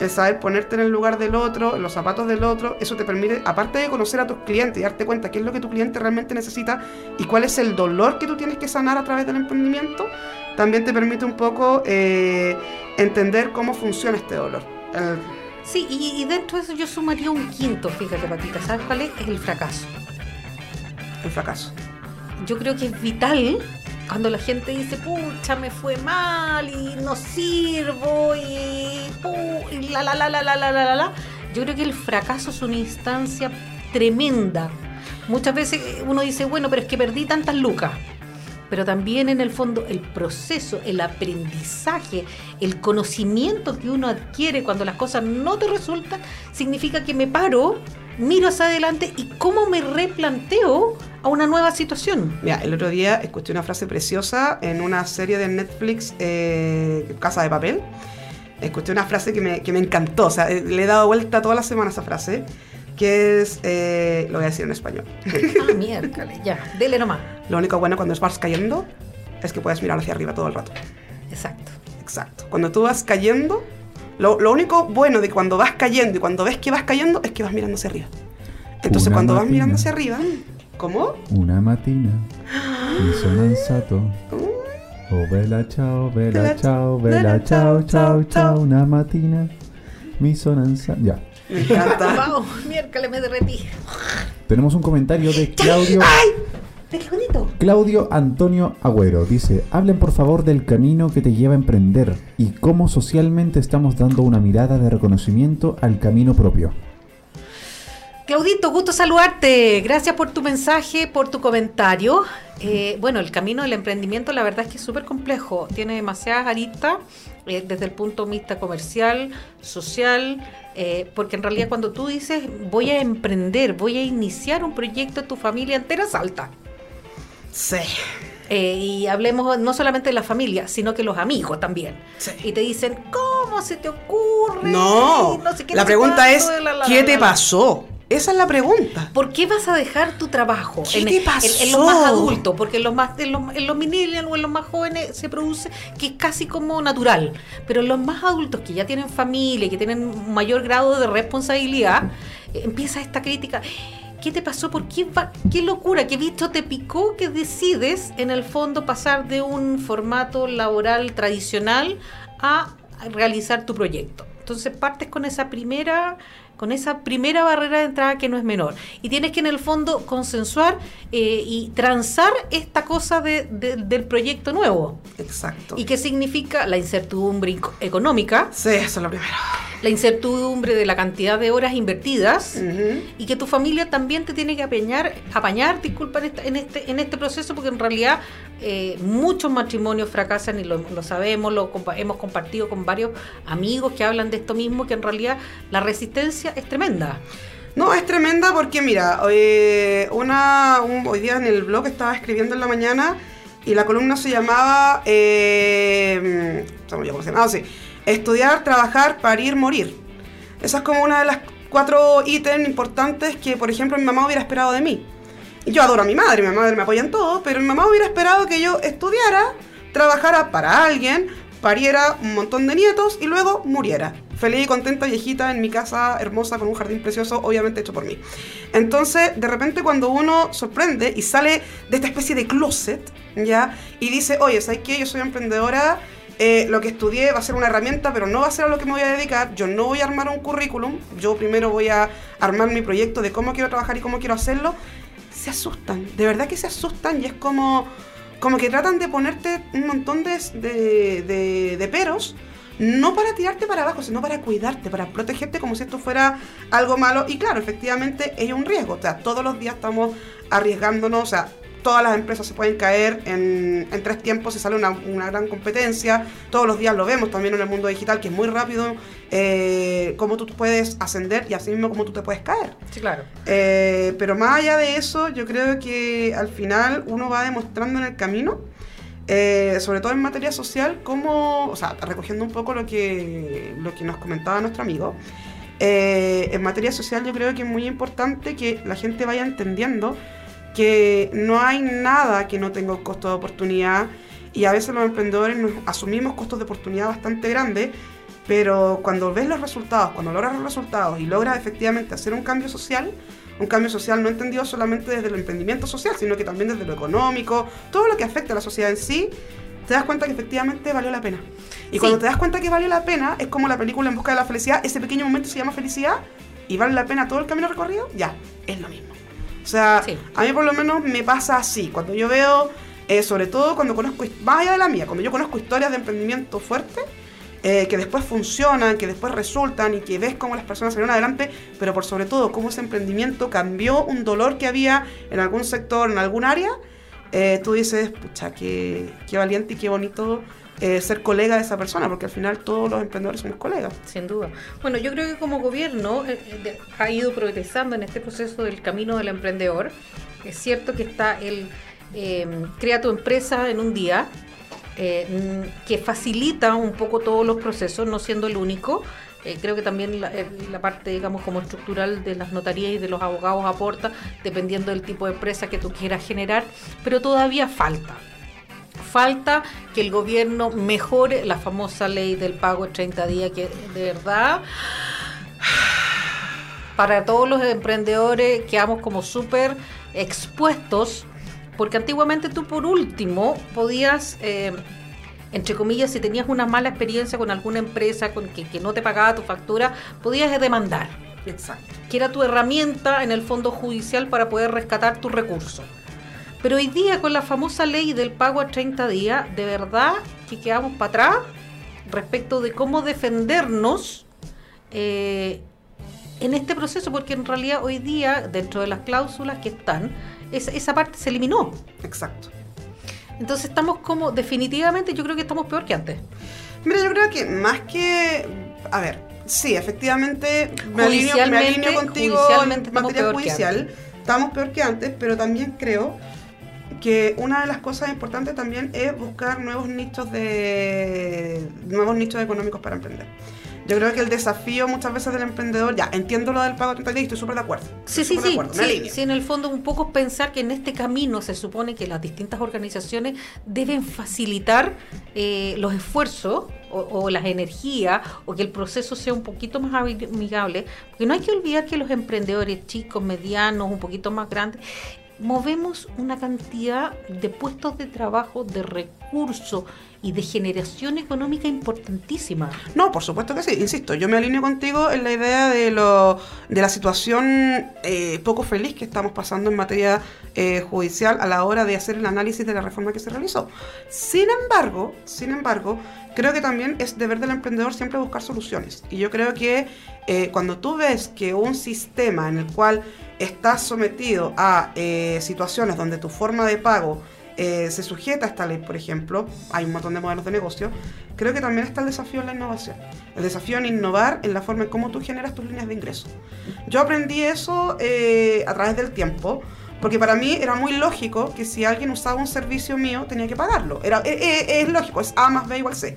S4: El saber ponerte en el lugar del otro, en los zapatos del otro, eso te permite, aparte de conocer a tus clientes y darte cuenta qué es lo que tu cliente realmente necesita y cuál es el dolor que tú tienes que sanar a través del emprendimiento, también te permite un poco eh, entender cómo funciona este dolor. El-
S5: Sí, y, y dentro de eso yo sumaría un quinto, fíjate, Patita. ¿Sabes cuál es? Es el fracaso.
S4: el fracaso.
S5: yo creo que es vital cuando la gente dice, pucha, me fue mal y no sirvo y, pu- y la, la, la, la, la, la, la, la, la. Yo creo que el fracaso es una instancia tremenda. Muchas veces uno dice, bueno, pero es que perdí tantas lucas. Pero también en el fondo el proceso, el aprendizaje, el conocimiento que uno adquiere cuando las cosas no te resultan, significa que me paro, miro hacia adelante y cómo me replanteo a una nueva situación.
S4: Mira, el otro día escuché una frase preciosa en una serie de Netflix, eh, Casa de Papel. Escuché una frase que me, que me encantó, o sea, le he dado vuelta toda la semana a esa frase, que es, eh, lo voy a decir en español.
S5: Ah, miércoles, ya, dele nomás.
S4: Lo único bueno cuando vas cayendo es que puedes mirar hacia arriba todo el rato.
S5: Exacto.
S4: Exacto. Cuando tú vas cayendo, lo, lo único bueno de cuando vas cayendo y cuando ves que vas cayendo es que vas mirando hacia arriba. Entonces
S6: Una
S4: cuando vas
S6: matina.
S4: mirando hacia arriba, ¿cómo?
S6: Una mattina mi sono alzato. Oh ciao, bella
S4: bella
S6: ciao, ciao,
S4: ciao,
S6: ciao.
S4: ciao.
S6: Una mattina mi sono alzato. Ya.
S4: Me encanta.
S5: Wow, miércoles me derretí.
S6: Tenemos un comentario de Claudio.
S5: Claudito.
S6: Claudio Antonio Agüero dice, hablen por favor del camino que te lleva a emprender y cómo socialmente estamos dando una mirada de reconocimiento al camino propio.
S5: Claudito, gusto saludarte. Gracias por tu mensaje, por tu comentario. Eh, bueno, el camino del emprendimiento la verdad es que es súper complejo. Tiene demasiadas aristas eh, desde el punto de vista comercial, social, eh, porque en realidad cuando tú dices voy a emprender, voy a iniciar un proyecto, tu familia entera salta.
S4: Sí.
S5: Eh, y hablemos no solamente de la familia, sino que los amigos también.
S4: Sí.
S5: Y te dicen, ¿cómo se te ocurre?
S4: No.
S5: Y sé qué,
S4: la
S5: no
S4: pregunta es,
S5: la, la,
S4: ¿qué te
S5: la".
S4: pasó? Esa es la pregunta.
S5: ¿Por qué vas a dejar tu trabajo?
S4: ¿Qué
S5: en,
S4: te
S5: en- en
S4: pasó?
S5: los más adultos, porque en los más en los, en los millennials o en los más jóvenes se produce que es casi como natural, pero en los más adultos que ya tienen familia, que tienen un mayor grado de responsabilidad, eh, empieza esta crítica. ¿Qué te pasó? ¿Por qué, va- qué locura? ¿Qué bicho te picó que decides en el fondo pasar de un formato laboral tradicional a realizar tu proyecto? Entonces partes con esa primera con esa primera barrera de entrada que no es menor. Y tienes que en el fondo consensuar eh, y transar esta cosa de- de- del proyecto nuevo.
S4: Exacto.
S5: ¿Y qué significa la incertidumbre económica?
S4: Sí, eso es lo primero.
S5: La incertidumbre de la cantidad de horas invertidas y que tu familia también te tiene que apañar, apañar disculpa, en este, en este proceso, porque en realidad eh, muchos matrimonios fracasan y lo, sabemos, lo compa- hemos compartido con varios amigos que hablan de esto mismo, que en realidad la resistencia es tremenda.
S4: No, es tremenda porque mira, eh, una, un- hoy día en el blog estaba escribiendo en la mañana y la columna se llamaba, eh, llamaba, sí, estudiar, trabajar, parir, morir. Esa es como una de las cuatro ítems importantes que, por ejemplo, mi mamá hubiera esperado de mí. Yo adoro a mi madre, mi madre me apoya en todo, pero mi mamá hubiera esperado que yo estudiara, trabajara para alguien, pariera un montón de nietos y luego muriera. Feliz y contenta, viejita, en mi casa hermosa con un jardín precioso, obviamente hecho por mí. Entonces, de repente cuando uno sorprende y sale de esta especie de closet, ¿ya? Y dice, oye, ¿sabes qué? Yo soy emprendedora, eh, lo que estudié va a ser una herramienta, pero no va a ser a lo que me voy a dedicar. Yo no voy a armar un currículum, yo primero voy a armar mi proyecto de cómo quiero trabajar y cómo quiero hacerlo. Se asustan, de verdad que se asustan y es como, como que tratan de ponerte un montón de, de, de- de peros, no para tirarte para abajo, sino para cuidarte, para protegerte como si esto fuera algo malo. Y claro, efectivamente es un riesgo, o sea, todos los días estamos arriesgándonos, o sea, todas las empresas se pueden caer en, en tres tiempos, se sale una, una gran competencia, todos los días lo vemos también en el mundo digital, que es muy rápido, eh, cómo tú puedes ascender y así mismo cómo tú te puedes caer.
S5: Sí, claro.
S4: Eh, pero más allá de eso, yo creo que al final uno va demostrando en el camino, eh, sobre todo en materia social, cómo, o sea, recogiendo un poco lo que, lo que nos comentaba nuestro amigo, eh, en materia social yo creo que es muy importante que la gente vaya entendiendo que no hay nada que no tenga un costo de oportunidad y a veces los emprendedores nos asumimos costos de oportunidad bastante grandes, pero cuando ves los resultados, cuando logras los resultados y logras efectivamente hacer un cambio social, un cambio social no entendido solamente desde el emprendimiento social, sino que también desde lo económico, todo lo que afecta a la sociedad en sí, te das cuenta que efectivamente valió la pena. Y
S5: Sí.
S4: cuando te das cuenta que valió la pena, es como la película En busca de la felicidad, ese pequeño momento se llama felicidad y vale la pena todo el camino recorrido, ya, es lo mismo. O sea,
S5: Sí.
S4: a mí por lo menos me pasa así, cuando yo veo, eh, sobre todo cuando conozco, más allá de la mía, cuando yo conozco historias de emprendimiento fuerte, eh, que después funcionan, que después resultan y que ves cómo las personas salieron adelante, pero por sobre todo cómo ese emprendimiento cambió un dolor que había en algún sector, en algún área, eh, tú dices, pucha, qué, qué valiente y qué bonito eh, ser colega de esa persona, porque al final todos los emprendedores somos colegas.
S5: Sin duda. Bueno, yo creo que como gobierno eh, eh, ha ido progresando en este proceso del camino del emprendedor. Es cierto que está el eh, crea tu empresa en un día, eh, mm, que facilita un poco todos los procesos, no siendo el único. Eh, creo que también la, eh, la parte, digamos, como estructural de las notarías y de los abogados aporta, dependiendo del tipo de empresa que tú quieras generar, pero todavía falta. Falta que el gobierno mejore la famosa ley del pago en 30 días, que de verdad, para todos los emprendedores quedamos como súper expuestos, porque antiguamente tú por último podías, eh, entre comillas, si tenías una mala experiencia con alguna empresa con que, que no te pagaba tu factura, podías demandar
S4: Exacto.
S5: que era tu herramienta en el fondo judicial para poder rescatar tus recursos. Pero hoy día con la famosa ley del pago a 30 días, de verdad que quedamos para atrás respecto de cómo defendernos eh, en este proceso, porque en realidad hoy día, dentro de las cláusulas que están, es- esa parte se eliminó.
S4: Exacto.
S5: Entonces estamos como, definitivamente yo creo que estamos peor que antes.
S4: Mira, yo creo que más que. A ver, sí, efectivamente, me alineo, me
S5: Judicialmente-
S4: alineo contigo en materia
S5: peor
S4: judicial. Estamos peor que antes, pero también creo que una de las cosas importantes también es buscar nuevos nichos de nuevos nichos económicos para emprender. Yo creo que el desafío muchas veces del emprendedor, ya entiendo lo del pago a 30 días y estoy súper de acuerdo.
S5: Sí, sí,
S4: de
S5: sí,
S4: acuerdo,
S5: sí, en el fondo un poco pensar que en este camino se supone que las distintas organizaciones deben facilitar eh, los esfuerzos o, o las energías o que el proceso sea un poquito más ami- amigable, porque no hay que olvidar que los emprendedores chicos, medianos, un poquito más grandes, movemos una cantidad de puestos de trabajo, de recursos y de generación económica importantísima.
S4: No, por supuesto que sí, insisto, yo me alineo contigo en la idea de, lo, de la situación eh, poco feliz que estamos pasando en materia eh, judicial a la hora de hacer el análisis de la reforma que se realizó. Sin embargo, sin embargo, creo que también es deber del emprendedor siempre buscar soluciones. Y yo creo que eh, cuando tú ves que un sistema en el cual estás sometido a eh, situaciones donde tu forma de pago eh, se sujeta a esta ley, por ejemplo, hay un montón de modelos de negocio, creo que también está el desafío en la innovación. El desafío en innovar en la forma en cómo tú generas tus líneas de ingreso. Yo aprendí eso eh, a través del tiempo, porque para mí era muy lógico que si alguien usaba un servicio mío, tenía que pagarlo. Era, eh, es lógico, es A más B igual C.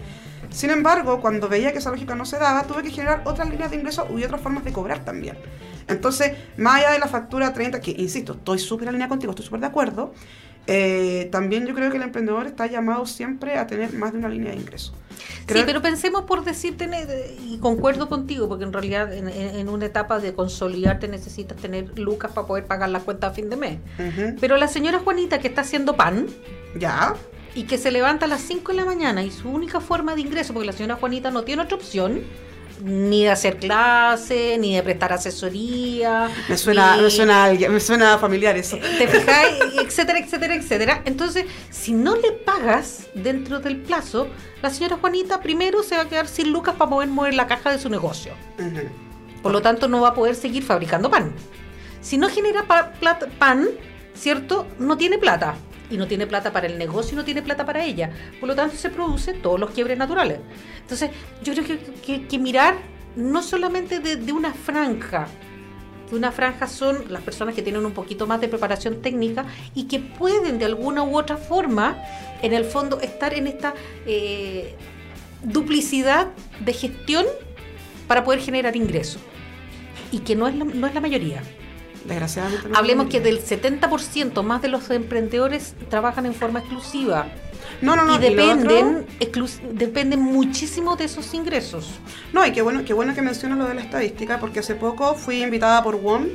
S4: Sin embargo, cuando veía que esa lógica no se daba, tuve que generar otras líneas de ingreso y otras formas de cobrar también. Entonces, más allá de la factura 30, que insisto, estoy súper alineada contigo, estoy súper de acuerdo, eh, también yo creo que el emprendedor está llamado siempre a tener más de una línea de ingreso. Creo-
S5: Sí, pero pensemos por decir, tener, y concuerdo contigo, porque en realidad en, una etapa de consolidarte necesitas tener lucas para poder pagar la cuenta a fin de mes. Pero la señora Juanita que está haciendo pan
S4: Ya,
S5: y que se levanta a las 5 de la mañana y su única forma de ingreso, porque la señora Juanita no tiene otra opción, ni de hacer clase, ni de prestar asesoría.
S4: me suena,
S5: ni-
S4: me suena, a alguien- me suena familiar eso.
S5: ¿Te fijáis? etcétera, etcétera, etcétera. Entonces, si no le pagas dentro del plazo, la señora Juanita primero se va a quedar sin lucas para poder mover la caja de su negocio. Por lo tanto, no va a poder seguir fabricando pan. Si no genera pa- plata- pan, ¿cierto? No tiene plata. Y no tiene plata para el negocio y no tiene plata para ella. Por lo tanto, se producen todos los quiebres naturales. Entonces, yo creo que, que- que mirar no solamente de, de una franja, que una franja son las personas que tienen un poquito más de preparación técnica y que pueden de alguna u otra forma, en el fondo, estar en esta eh, duplicidad de gestión para poder generar ingresos. Y que no es no es la mayoría.
S4: Desgraciadamente. no
S5: Hablemos que del 70% más de los emprendedores trabajan en forma exclusiva
S4: No, no, no.
S5: y dependen, exclus- dependen muchísimo de esos ingresos.
S4: No, y qué bueno, qué bueno que mencionas lo de la estadística, porque hace poco fui invitada por WOM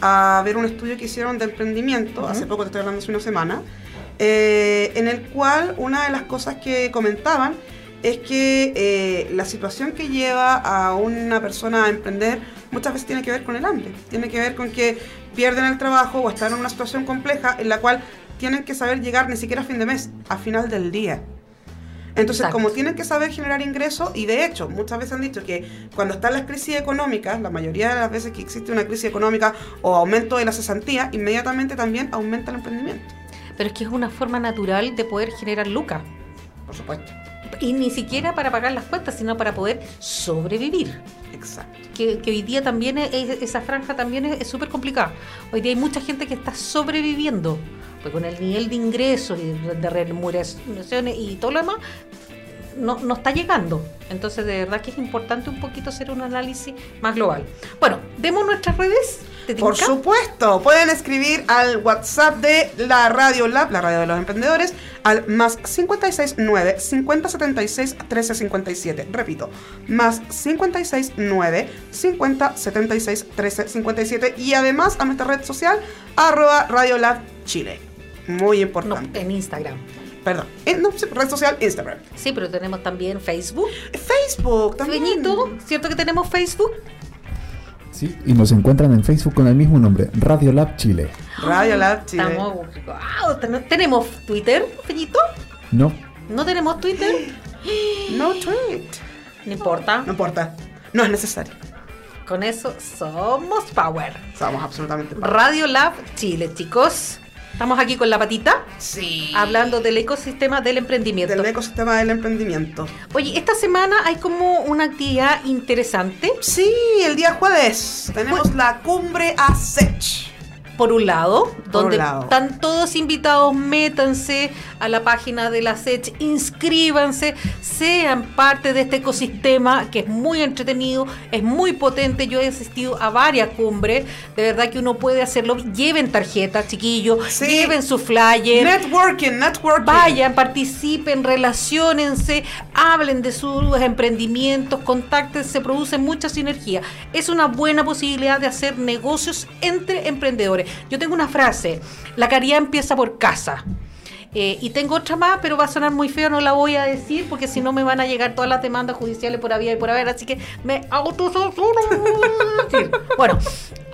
S4: a ver un estudio que hicieron de emprendimiento, hace poco te estoy hablando hace una semana, eh, en el cual una de las cosas que comentaban es que eh, la situación que lleva a una persona a emprender muchas veces tiene que ver con el hambre, tiene que ver con que pierden el trabajo o están en una situación compleja en la cual tienen que saber llegar ni siquiera a fin de mes, a final del día. Entonces,
S5: Exacto.
S4: como tienen que saber generar ingresos, y de hecho, muchas veces han dicho que cuando están las crisis económicas, la mayoría de las veces que existe una crisis económica o aumento de la cesantía, inmediatamente también aumenta el emprendimiento.
S5: Pero es que es una forma natural de poder generar lucas.
S4: Por supuesto.
S5: Y ni siquiera para pagar las cuentas, sino para poder sobrevivir.
S4: Exacto.
S5: Que, que hoy día también es, es- esa franja también es súper complicada. Hoy día hay mucha gente que está sobreviviendo, pues con el nivel de ingresos y de remuneraciones y todo lo demás, no, no está llegando. Entonces, de verdad que es importante un poquito hacer un análisis más global. Bueno, demos nuestras redes. ¿Te
S4: Por supuesto, pueden escribir al WhatsApp de la Radio Lab, la radio de los emprendedores, al más 569 5076 1357. Repito, más 569 5076 1357. Y además a nuestra red social, arroba Radio Lab Chile. Muy
S5: No,
S4: importante.
S5: en Instagram.
S4: Perdón. No, red social Instagram.
S5: Sí, pero tenemos también Facebook.
S4: Facebook también.
S5: Feñito, ¿cierto que tenemos Facebook?
S6: Sí, y nos encuentran en Facebook con el mismo nombre, Radio Lab Chile.
S4: Radio Lab Chile.
S5: Estamos, wow, ¿Tenemos Twitter, Feñito?
S6: No,
S5: ¿No tenemos Twitter?
S4: No tweet.
S5: No importa.
S4: No importa. No es necesario.
S5: Con eso somos Power.
S4: Somos absolutamente
S5: Radio Lab Chile, chicos. Estamos aquí con la patita,
S4: Sí.
S5: hablando del ecosistema del emprendimiento.
S4: Del ecosistema del emprendimiento.
S5: Oye, esta semana hay como una actividad interesante.
S4: Sí, el día jueves tenemos la cumbre ASECH.
S5: Por un lado, donde
S4: un lado.
S5: están todos invitados, métanse a la página de la SECH, inscríbanse, sean parte de este ecosistema que es muy entretenido, es muy potente. Yo he asistido a varias cumbres, de verdad que uno puede hacerlo. Lleven tarjeta, chiquillos,
S4: Sí.
S5: lleven su flyer.
S4: Networking, networking.
S5: Vayan, participen, relaciónense, hablen de sus emprendimientos, contáctense, producen mucha sinergia. Es una buena posibilidad de hacer negocios entre emprendedores. Yo tengo una frase, la caridad empieza por casa. Eh, y tengo otra más, pero va a sonar muy feo, no la voy a decir, porque si no me van a llegar todas las demandas judiciales por había y por haber, así que me autocensuro. Bueno,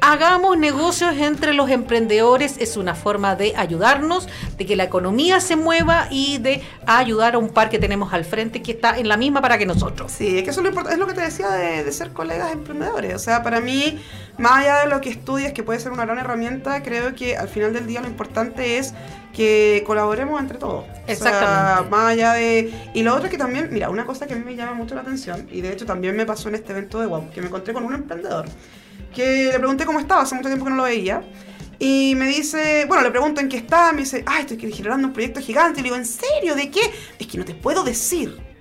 S5: hagamos negocios entre los emprendedores, es una forma de ayudarnos, de que la economía se mueva y de ayudar a un par que tenemos al frente que está en la misma para que nosotros.
S4: Sí, es que eso es lo, import- es lo que te decía de, de ser colegas emprendedores. O sea, para mí, más allá de lo que estudias, que puede ser una gran herramienta, creo que al final del día lo importante es que colaboremos entre todos. O sea,
S5: Exactamente.
S4: más allá de... Y lo otro que también, mira, una cosa que a mí me llama mucho la atención, y de hecho también me pasó en este evento de WOW, que me encontré con un emprendedor, que le pregunté cómo estaba, hace mucho tiempo que no lo veía. Y me dice, bueno, le pregunto en qué está, me dice, ay, estoy generando un proyecto gigante. Y le digo, ¿en serio? ¿De qué? Es que no te puedo decir.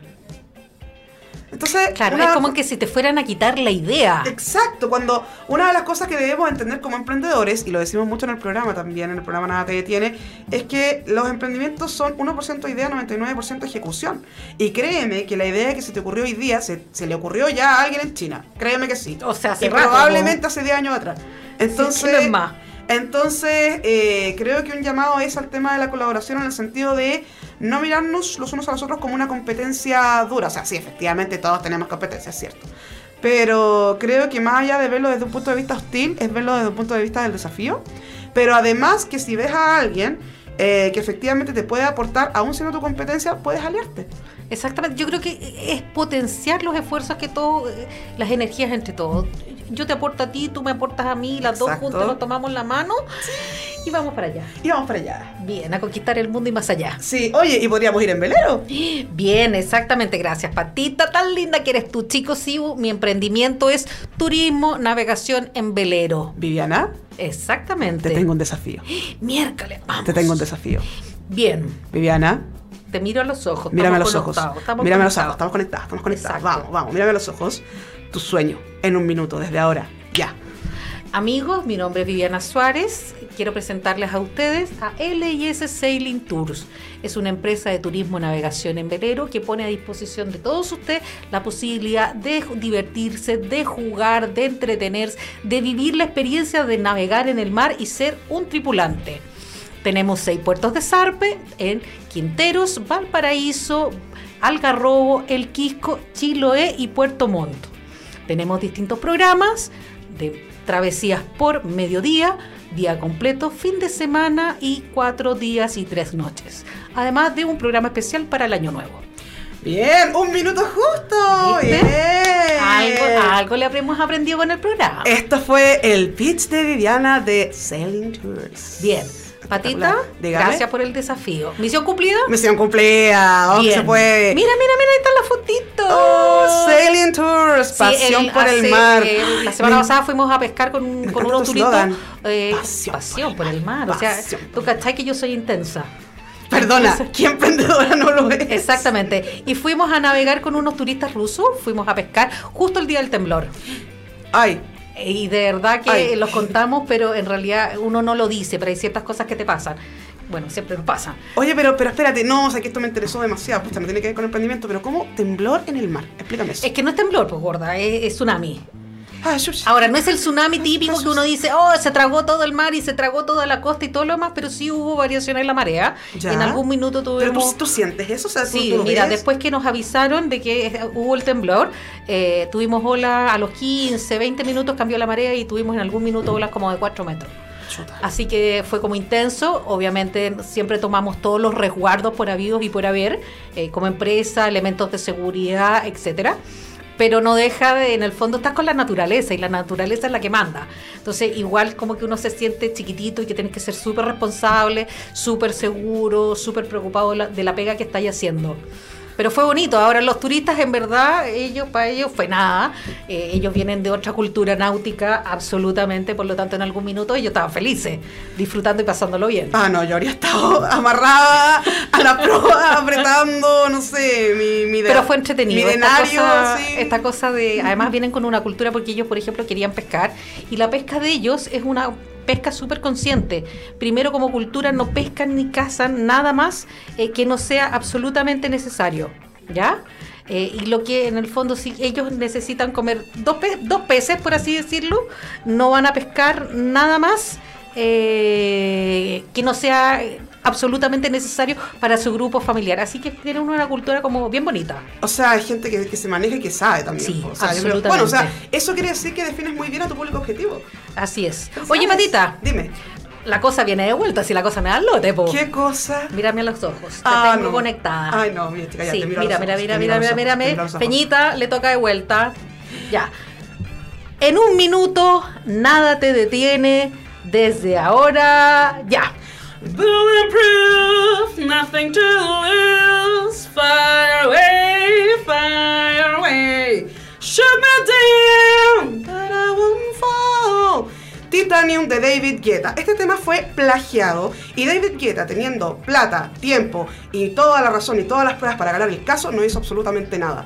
S4: Entonces,
S5: Claro, es como que si te fueran a quitar la idea.
S4: Exacto, cuando una de las cosas que debemos entender como emprendedores, y lo decimos mucho en el programa también, en el programa Nada te detiene, es que los emprendimientos son 1% idea, 99% ejecución. Y créeme que la idea que se te ocurrió hoy día, se, se le ocurrió ya a alguien en China. Créeme que sí.
S5: O sea,
S4: probablemente hace 10 años atrás. Entonces,
S5: es más.
S4: Entonces, eh, creo que un llamado es al tema de la colaboración en el sentido de no mirarnos los unos a los otros como una competencia dura. O sea, sí, efectivamente todos tenemos competencia, es cierto. Pero creo que más allá de verlo desde un punto de vista hostil, es verlo desde un punto de vista del desafío. Pero además que si ves a alguien eh, que efectivamente te puede aportar, aún siendo tu competencia, puedes aliarte.
S5: Exactamente, yo creo que es potenciar los esfuerzos que todos, eh, las energías entre todos. Yo te aporto a ti, tú me aportas a mí, las dos juntas nos tomamos la mano y vamos para allá.
S4: Y vamos para allá.
S5: Bien, a conquistar el mundo y más allá.
S4: Sí, oye, y podríamos ir en velero.
S5: Bien, exactamente, gracias Patita, tan linda que eres tú, chicos. Sí, mi emprendimiento es turismo, navegación en velero.
S4: Viviana,
S5: Exactamente.
S4: te tengo un desafío.
S5: Miércoles, vamos.
S4: Te tengo un desafío.
S5: Bien,
S4: Viviana,
S5: te miro a los ojos.
S4: Mírame a
S5: estamos
S4: los ojos.
S5: conectados, estamos
S4: Mírame a los
S5: conectados.
S4: ojos. Estamos conectados, estamos conectados.
S5: Exacto.
S4: Vamos, vamos. Mírame a los ojos. Tu sueño en un minuto, desde ahora. Ya.
S5: Amigos, mi nombre es Viviana Suárez. Quiero presentarles a ustedes a LIS Sailing Tours. Es una empresa de turismo y navegación en velero que pone a disposición de todos ustedes la posibilidad de divertirse, de jugar, de entretenerse, de vivir la experiencia de navegar en el mar y ser un tripulante. Tenemos seis puertos de zarpe en Quinteros, Valparaíso, Algarrobo, El Quisco, Chiloé y Puerto Montt. Tenemos distintos programas de travesías por mediodía, día completo, fin de semana y cuatro días y tres noches. Además de un programa especial para el Año Nuevo.
S4: Bien, un minuto justo. Bien.
S5: Algo, algo le habremos aprendido con el programa.
S4: Esto fue el pitch de Viviana de Sailing Tours.
S5: Bien. Patita.
S4: Dígame.
S5: gracias por el desafío. ¿Misión cumplida?
S4: Misión cumplida.
S5: Bien.
S4: se puede.
S5: Mira, mira, mira, ahí está la fotito.
S4: Oh, Sailing Tours.
S5: Sí,
S4: Pasión
S5: el-
S4: por el mar.
S5: eh, la semana
S4: Me-
S5: pasada fuimos a pescar con, con unos
S4: tu
S5: turitos. eh,
S4: Pasión
S5: pasión, por el mar. O sea, tú cachai que yo soy intensa.
S4: Perdona, ¿qué emprendedora no lo es?
S5: Exactamente. Y fuimos a navegar con unos turistas rusos, fuimos a pescar justo el día del temblor.
S4: Ay,
S5: Y de verdad que
S4: Ay.
S5: los contamos, pero en realidad uno no lo dice, pero hay ciertas cosas que te pasan. Bueno, siempre nos pasan.
S4: Oye, pero, pero espérate, no, o sea que esto me interesó demasiado, pucha, no tiene que ver con emprendimiento, pero ¿cómo temblor en el mar? Explícame eso.
S5: Es que no es temblor, pues gorda, es, es tsunami.
S4: Ah.
S5: Ahora, no es el tsunami típico que uno dice, oh, se tragó todo el mar y se tragó toda la costa y todo lo demás, pero sí hubo variaciones en la marea.
S4: Ya.
S5: En algún minuto
S4: Pero
S5: tuvimos...
S4: tú, tú sientes eso, o sea, tú-
S5: Sí,
S4: tú
S5: mira,
S4: ves?
S5: después que nos avisaron de que eh, hubo el temblor, eh, tuvimos olas a los 15, 20 minutos, cambió la marea y tuvimos en algún minuto olas como de 4 metros. Así que fue como intenso. Obviamente siempre tomamos todos los resguardos por habidos y por haber, eh, como empresa, elementos de seguridad, etcétera. Pero no deja de, en el fondo estás con la naturaleza y la naturaleza es la que manda. Entonces, igual como que uno se siente chiquitito y que tienes que ser súper responsable, súper seguro, súper preocupado de la, de la pega que estáis haciendo. Pero fue bonito. Ahora los turistas, en verdad, ellos para ellos fue nada. Eh, ellos vienen de otra cultura náutica, absolutamente. Por lo tanto, en algún minuto ellos estaban felices, disfrutando y pasándolo bien.
S4: Ah, no, yo habría estado amarrada a la proa, apretando, no sé, mi, mi de-
S5: Pero fue entretenido.
S4: Mi
S5: esta, cosa,
S4: así.
S5: esta cosa de. Además, vienen con una cultura porque ellos, por ejemplo, querían pescar. Y la pesca de ellos es una pesca súper consciente. Primero, como cultura, no pescan ni cazan nada más eh, que no sea absolutamente necesario. ¿Ya? Eh, y lo que en el fondo, si ellos necesitan comer dos, pe- dos peces, por así decirlo, no van a pescar nada más eh, que no sea absolutamente necesario para su grupo familiar. Así que tienen una cultura como bien bonita.
S4: O sea, hay gente que, que se maneja y que sabe también.
S5: Sí.
S4: O sea, yo creo-
S5: absolutamente.
S4: bueno, o sea, eso quiere decir que defines muy bien a tu público objetivo.
S5: Así es.
S4: ¿Sabes?
S5: Oye, Patita,
S4: Dime,
S5: la cosa viene de vuelta, si la cosa me da lote, po.
S4: ¿qué cosa?
S5: Mírame a los ojos, te
S4: Ah,
S5: tengo
S4: no.
S5: conectada.
S4: Ay, no, mira, chica, ya
S5: sí,
S4: te
S5: mira, mira, mira,
S4: te
S5: mira, mira, mira,
S4: te.
S5: Peñita, le toca de vuelta. Ya. En un minuto, nada te detiene. Desde ahora, ya.
S4: Bulletproof, nothing to lose. Fire away, fire. Shoot me. Titanium de David Guetta. Este tema fue plagiado y David Guetta, teniendo plata, tiempo y toda la razón y todas las pruebas para ganar el caso, no hizo absolutamente nada.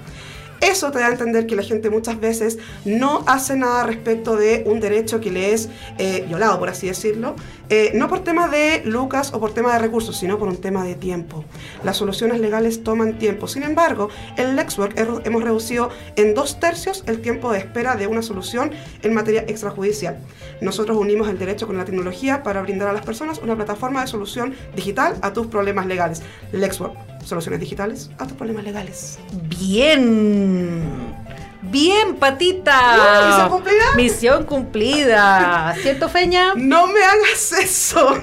S4: Eso te da a entender que la gente muchas veces no hace nada respecto de un derecho que le es eh, violado, por así decirlo, eh, no por tema de lucas o por tema de recursos, sino por un tema de tiempo. Las soluciones legales toman tiempo. Sin embargo, en Lexwork he- hemos reducido en dos tercios el tiempo de espera de una solución en materia extrajudicial. Nosotros unimos el derecho con la tecnología para brindar a las personas una plataforma de solución digital a tus problemas legales. Lexwork, soluciones digitales a tus problemas legales.
S5: Bien. Bien, Patita.
S4: Uh, ¿misión cumplida?
S5: Misión cumplida. ¿Cierto, Feña?
S4: No me hagas eso.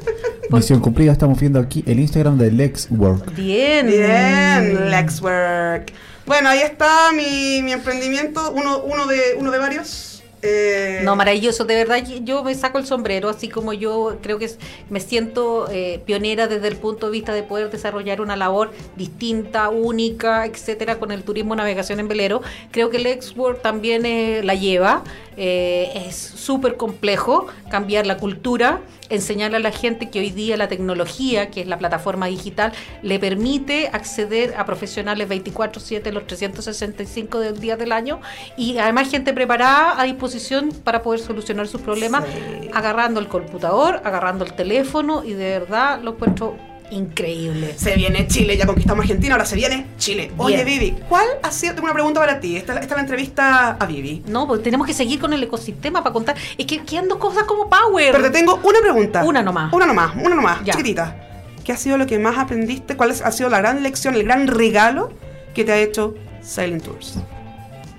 S6: Misión cumplida, estamos viendo aquí el Instagram de LexWork.
S5: Bien.
S4: Bien, Lexwork. Bueno, ahí está mi, mi emprendimiento, uno, uno, de, uno de varios. Eh,
S5: No, maravilloso, de verdad yo me saco el sombrero, así como yo creo que es- me siento eh, pionera desde el punto de vista de poder desarrollar una labor distinta, única, etcétera, con el turismo navegación en velero. Creo que el Exwork también eh, la lleva, eh, es súper complejo cambiar la cultura, enseñarle a la gente que hoy día la tecnología, que es la plataforma digital, le permite acceder a profesionales 24/7 los 365 del día del año y además gente preparada a disposición para poder solucionar sus problemas
S4: Sí.
S5: agarrando el computador, agarrando el teléfono y de verdad lo encuentro increíble.
S4: Se viene Chile, ya conquistamos Argentina, ahora se viene Chile. Oye,
S5: Bien.
S4: Vivi, ¿cuál ha sido? Tengo una pregunta para ti. Esta, esta es la entrevista a Vivi.
S5: No, pues tenemos que seguir con el ecosistema para contar. Es que quedan cosas como Power.
S4: Pero te tengo una pregunta.
S5: Una nomás.
S4: Una nomás, una nomás,
S5: Ya.
S4: chiquitita. ¿Qué ha sido lo que más aprendiste? ¿Cuál ha sido la gran lección, el gran regalo que te ha hecho Sailing Tours?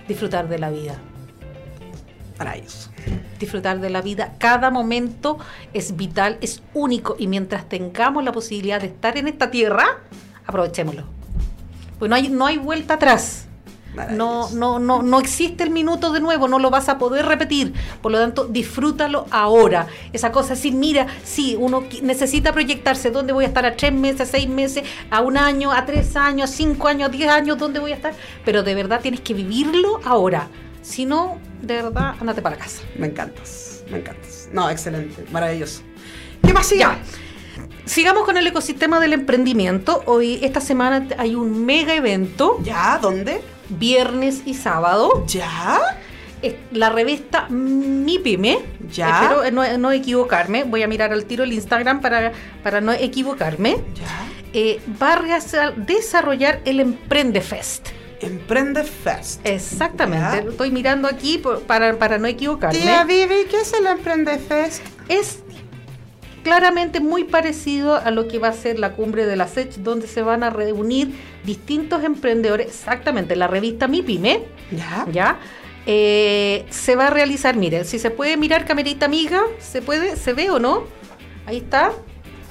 S5: Disfrutar de la vida.
S4: Para ellos.
S5: disfrutar de la vida. Cada momento es vital, es único y mientras tengamos la posibilidad de estar en esta tierra, aprovechémoslo. Pues no hay, no hay vuelta atrás. No, no, no, no existe el minuto de nuevo, no lo vas a poder repetir. Por lo tanto, disfrútalo ahora. Esa cosa así, mira, sí, uno necesita proyectarse dónde voy a estar a tres meses, a seis meses, a un año, a tres años, a cinco años, a diez años, dónde voy a estar. Pero de verdad tienes que vivirlo ahora. Si no, de verdad, andate para casa.
S4: Me encantas, me encantas. No, excelente, maravilloso. ¿Qué más sigue?
S5: Ya. Sigamos con el ecosistema del emprendimiento. Hoy, esta semana, hay un mega evento,
S4: ¿Ya? ¿Dónde?
S5: viernes y sábado.
S4: ¿Ya?
S5: La revista Mi Pyme.
S4: Ya.
S5: Espero eh, no, no equivocarme. Voy a mirar al tiro el Instagram para, para no equivocarme.
S4: ¿Ya?
S5: Eh, va a desarrollar el Emprende Fest.
S4: Emprende Fest.
S5: Exactamente.
S4: Ya.
S5: Estoy mirando aquí por- para, para no equivocarme.
S4: Tía Vivi, ¿qué es el Emprende Fest?
S5: es claramente muy parecido a lo que va a ser la cumbre de la SECH, donde se van a reunir distintos emprendedores, exactamente, la revista Mi Pyme,
S4: Ya.
S5: ¿ya? Eh, se va a realizar, miren, si se puede mirar camerita amiga, ¿se puede? ¿Se ve o no? Ahí está,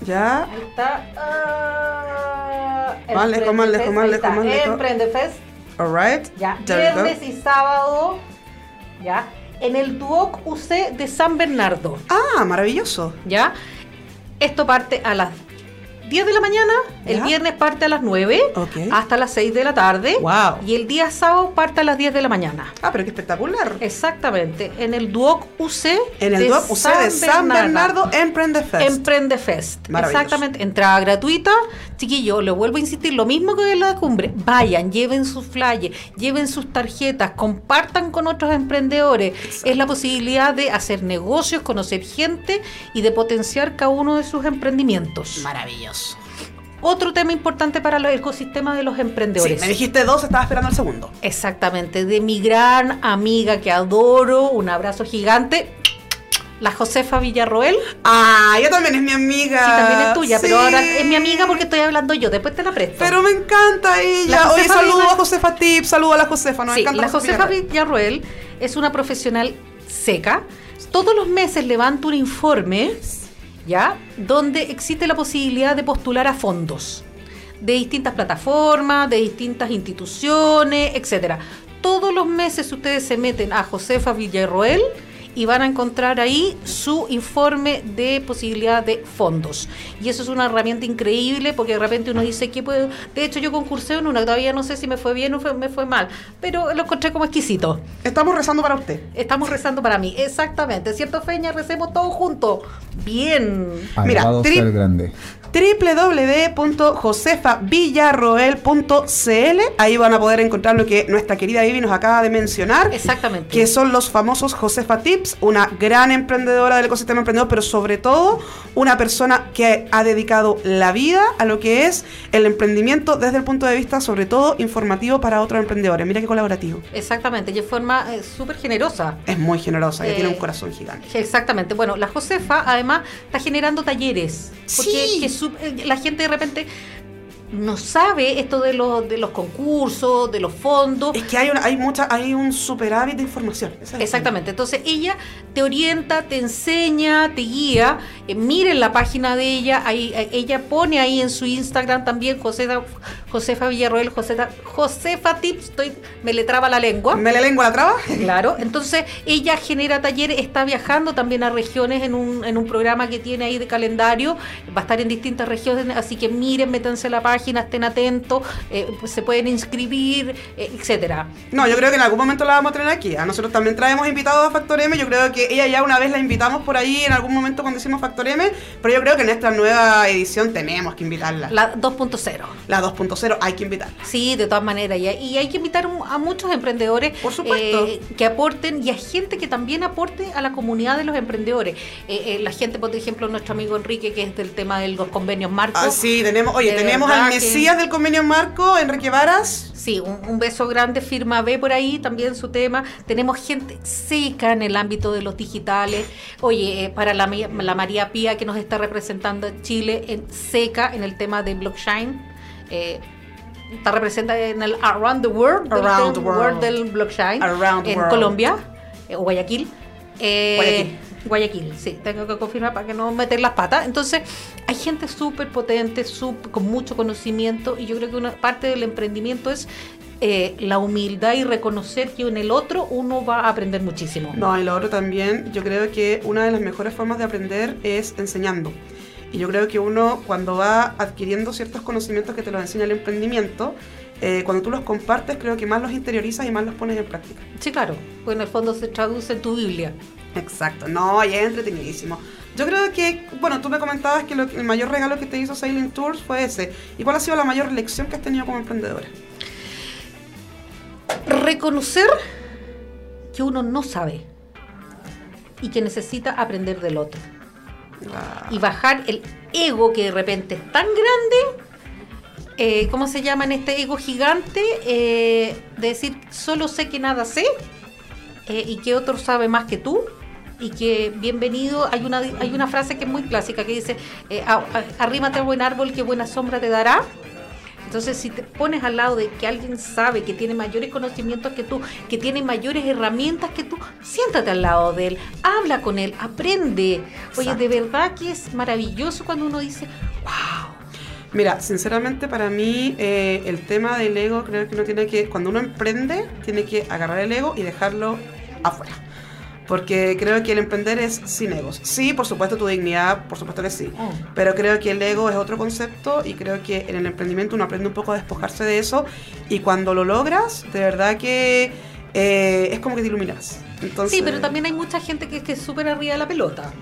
S4: Ya.
S5: ahí está. Ah,
S4: Más lejos, más lejos,
S5: Emprendefest,
S4: más Alright.
S5: ya, viernes y sábado, ya, en el Duoc UC de San Bernardo.
S4: Ah, maravilloso.
S5: ¿ya? Esto parte a las 10 de la mañana, el viernes parte a las 9
S4: Ok.
S5: hasta las 6 de la tarde
S4: Wow.
S5: y el día sábado parte a las 10 de la mañana.
S4: Ah, pero qué espectacular.
S5: Exactamente, en el Duoc UC
S4: En el
S5: de
S4: Duoc UC de San Bernardo, Emprende Fest.
S5: Emprende Fest.
S4: Maravilloso.
S5: Exactamente, entrada gratuita. Chiquillo, le vuelvo a insistir, lo mismo que en la cumbre. Vayan, lleven sus flyers, lleven sus tarjetas, compartan con otros emprendedores. Es la posibilidad de hacer negocios, conocer gente y de potenciar cada uno de sus emprendimientos.
S4: Maravilloso.
S5: Otro tema importante para el ecosistema de los
S4: Sí,
S5: emprendedores.
S4: me dijiste dos, estaba esperando el segundo.
S5: Exactamente, de mi gran amiga que adoro, un abrazo gigante, la Josefa Villarroel.
S4: Ah, ella también es mi amiga.
S5: Sí, también es tuya, pero
S4: Sí.
S5: ahora es mi amiga porque estoy hablando yo. Después te la presto.
S4: Pero me encanta ella.
S5: La
S4: Oye, saludo a Josefa Tip, saludo a la Josefa. Nos
S5: sí,
S4: encanta
S5: la Josefa
S4: Villarreal.
S5: Villarroel es una profesional seca. Todos los meses levanta un informe, ¿ya? Donde existe la posibilidad de postular a fondos de distintas plataformas, de distintas instituciones, etcétera. Todos los meses ustedes se meten a Josefa Villarroel y van a encontrar ahí su informe de posibilidad de fondos. Y eso es una herramienta increíble porque de repente uno dice que puedo... De hecho yo concursé en una, todavía no sé si me fue bien o fue- me fue mal, pero lo encontré como exquisito.
S4: Estamos rezando para usted.
S5: Estamos rezando para mí, exactamente. ¿Cierto, Feña? Recemos todos juntos. Bien.
S4: Mira,
S6: Alabado el grande.
S4: www.josefavillarroel.cl Ahí van a poder encontrar lo que nuestra querida Vivi nos acaba de mencionar.
S5: Exactamente.
S4: que son los famosos Josefa Tips, una gran emprendedora del ecosistema emprendedor, pero sobre todo una persona que ha dedicado la vida a lo que es el emprendimiento desde el punto de vista, sobre todo, informativo para otros emprendedores. Mira qué colaborativo.
S5: Exactamente, y de forma eh, súper generosa.
S4: Es muy generosa, ella
S5: Eh,
S4: tiene un corazón gigante.
S5: Exactamente. Bueno, la Josefa además está generando talleres. Porque
S4: Sí.
S5: que eh, la gente de repente no sabe esto de los, de los concursos, de los fondos.
S4: Es que hay, una, hay, mucha, hay un superávit de información.
S5: Exactamente, entonces ella te orienta, te enseña, te guía. Eh, miren la página de ella, ahí, eh, ella pone ahí en su Instagram también Josefa, Josefa Villarroel, Josefa, Josefa Tips, estoy, me le traba la lengua.
S4: ¿Me le lengua la traba?
S5: Claro, entonces ella genera talleres, está viajando también a regiones en un, en un programa que tiene ahí de calendario, va a estar en distintas regiones, así que miren, métanse a la página, estén atentos, eh, pues se pueden inscribir, eh, etcétera.
S4: No, yo creo que en algún momento la vamos a tener aquí. A nosotros también traemos invitados a Factor M. Yo creo que ella ya una vez la invitamos por ahí en algún momento cuando hicimos Factor M. Pero yo creo que en esta nueva edición tenemos que invitarla.
S5: La 2.0.
S4: La 2.0 hay que invitarla.
S5: Sí, de todas maneras. Y, y hay que invitar a muchos emprendedores
S4: Por supuesto.
S5: eh, que aporten y a gente que también aporte a la comunidad de los emprendedores. Eh, eh, la gente, por ejemplo, nuestro amigo Enrique, que es del tema de los convenios marcos.
S4: Ah, sí, tenemos, oye, tenemos al Mesías del convenio Marco, Enrique Varas.
S5: Sí, un, un beso grande, firma B por ahí, también su tema. Tenemos gente seca en el ámbito de los digitales. Oye, eh, para la, María Pía que nos está representando en Chile, en seca en el tema de blockchain. Eh, está representada en el Around the World, del
S4: Around the world.
S5: del blockchain
S4: Around
S5: en
S4: world.
S5: Colombia, eh, o Guayaquil. Eh,
S4: Guayaquil.
S5: Guayaquil, sí, tengo que confirmar para que no meter las patas. Entonces, hay gente súper potente, con mucho conocimiento, y yo creo que una parte del emprendimiento es eh, la humildad y reconocer que en el otro uno va a aprender muchísimo.
S4: No, y lo otro también, yo creo que una de las mejores formas de aprender es enseñando. Y yo creo que uno cuando va adquiriendo ciertos conocimientos que te los enseña el emprendimiento, eh, cuando tú los compartes, creo que más los interiorizas y más los pones en práctica.
S5: Sí, claro, pues en el fondo se traduce en tu Biblia.
S4: Exacto, no, y es entretenidísimo. Yo creo que, bueno, tú me comentabas que lo- el mayor regalo que te hizo Sailing Tours fue ese. ¿Y cuál ha sido la mayor lección que has tenido como emprendedora?
S5: Reconocer que uno no sabe y que necesita aprender del otro. Y bajar el ego que de repente es tan grande eh, ¿cómo se llama? En este ego gigante, eh, de decir, solo sé que nada sé eh, y que otro sabe más que tú. Y que bienvenido, hay una, hay una frase que es muy clásica que dice, eh, arrímate al buen árbol que buena sombra te dará. Entonces, si te pones al lado de que alguien sabe, que tiene mayores conocimientos que tú, que tiene mayores herramientas que tú, siéntate al lado de él, habla con él, aprende. Oye,
S4: Exacto.
S5: de verdad que es maravilloso cuando uno dice, wow.
S4: Mira, sinceramente para mí eh, el tema del ego creo que uno tiene que, cuando uno emprende, tiene que agarrar el ego y dejarlo afuera. Porque creo que el emprender es sin egos. Sí, por supuesto tu dignidad, por supuesto que sí.
S5: Oh.
S4: Pero creo que el ego es otro concepto y creo que en el emprendimiento uno aprende un poco a despojarse de eso y cuando lo logras, de verdad que eh, es como que te iluminas. Entonces,
S5: Sí, pero también hay mucha gente que es que súper arriba de la pelota.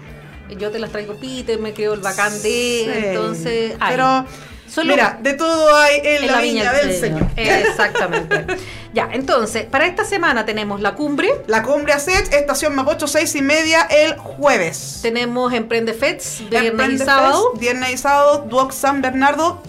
S5: Yo te las traigo Peter, me creo el bacán de,
S4: Sí.
S5: entonces... ay,
S4: Pero,
S5: solo
S4: mira, de todo hay en,
S5: en
S4: la, viña, del Señor.
S5: Exactamente. ya, entonces, para esta semana tenemos la cumbre,
S4: La cumbre ASET, estación Mapocho, seis y media el jueves.
S5: tenemos Emprende Fets, viernes
S4: Emprende
S5: y
S4: Fest,
S5: sábado,
S4: Viernes y sábado, Duoc San Bernardo.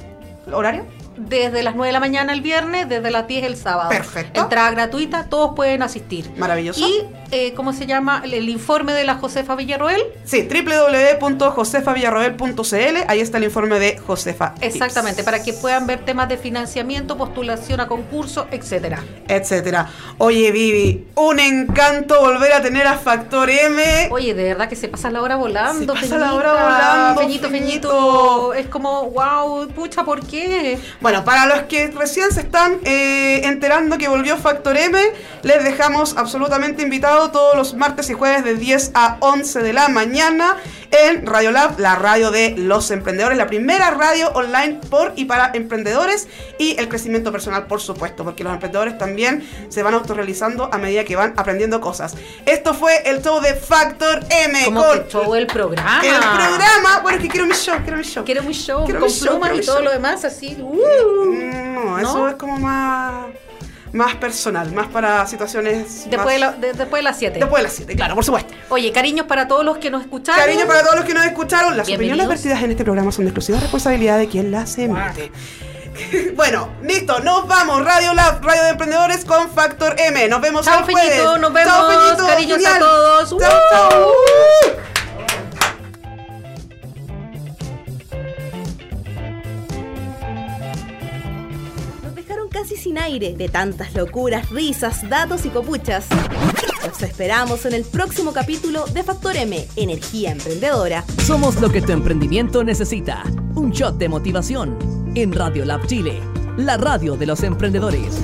S4: ¿Horario?
S5: Desde las 9 de la mañana el viernes, desde las 10 el sábado.
S4: Perfecto.
S5: Entrada gratuita, todos pueden asistir.
S4: Maravilloso.
S5: Y, eh, ¿cómo se llama? El, el informe de la Josefa Villarroel.
S4: Sí, www.josefavillarroel.cl. Ahí está el informe de Josefa. Tips,
S5: Exactamente, para que puedan ver temas de financiamiento, postulación a concurso, etcétera.
S4: Etcétera. Oye, Vivi, un encanto volver a tener a Factor M.
S5: Oye, de verdad que se pasa la hora volando.
S4: Se pasa la hora volando,
S5: Feñito.
S4: feñito.
S5: Es como, wow, pucha, ¿por qué?
S4: Bueno, para los que recién se están eh, enterando que volvió Factor M, les dejamos absolutamente invitados todos los martes y jueves de 10 a 11 de la mañana en Radio Lab, la radio de los emprendedores, la primera radio online por y para emprendedores y el crecimiento personal, por supuesto, porque los emprendedores también se van autorrealizando a medida que van aprendiendo cosas. Esto fue el show de Factor M
S5: Como
S4: con
S5: que todo el programa.
S4: el programa. Bueno, es que quiero mi show, quiero mi show.
S5: Quiero un show
S4: Quiero
S5: con
S4: mi show,
S5: plumas
S4: quiero
S5: y
S4: mi
S5: todo
S4: show.
S5: lo demás así. uh.
S4: No, eso
S5: ¿No?
S4: es como más, más personal, más para situaciones.
S5: Después, de
S4: más-
S5: la- de- después de las 7.
S4: después de las 7, claro, por supuesto.
S5: Oye, cariños para todos los que nos escucharon.
S4: Cariño para todos los que nos escucharon. Las opiniones vertidas en este programa son de exclusiva responsabilidad de quien las emite. Bueno, listo, nos vamos. Radio Lab, Radio de Emprendedores con Factor M. Nos vemos
S5: Chao,
S4: el jueves.
S5: Feñito, nos vemos.
S4: Chao,
S5: Cariños a todos.
S4: Chao, chao.
S2: Casi sin aire de tantas locuras, risas, datos y copuchas. Los esperamos en el próximo capítulo de Factor M, Energía Emprendedora.
S1: Somos lo que tu emprendimiento necesita. Un shot de motivación en Radio Lab Chile, la radio de los emprendedores.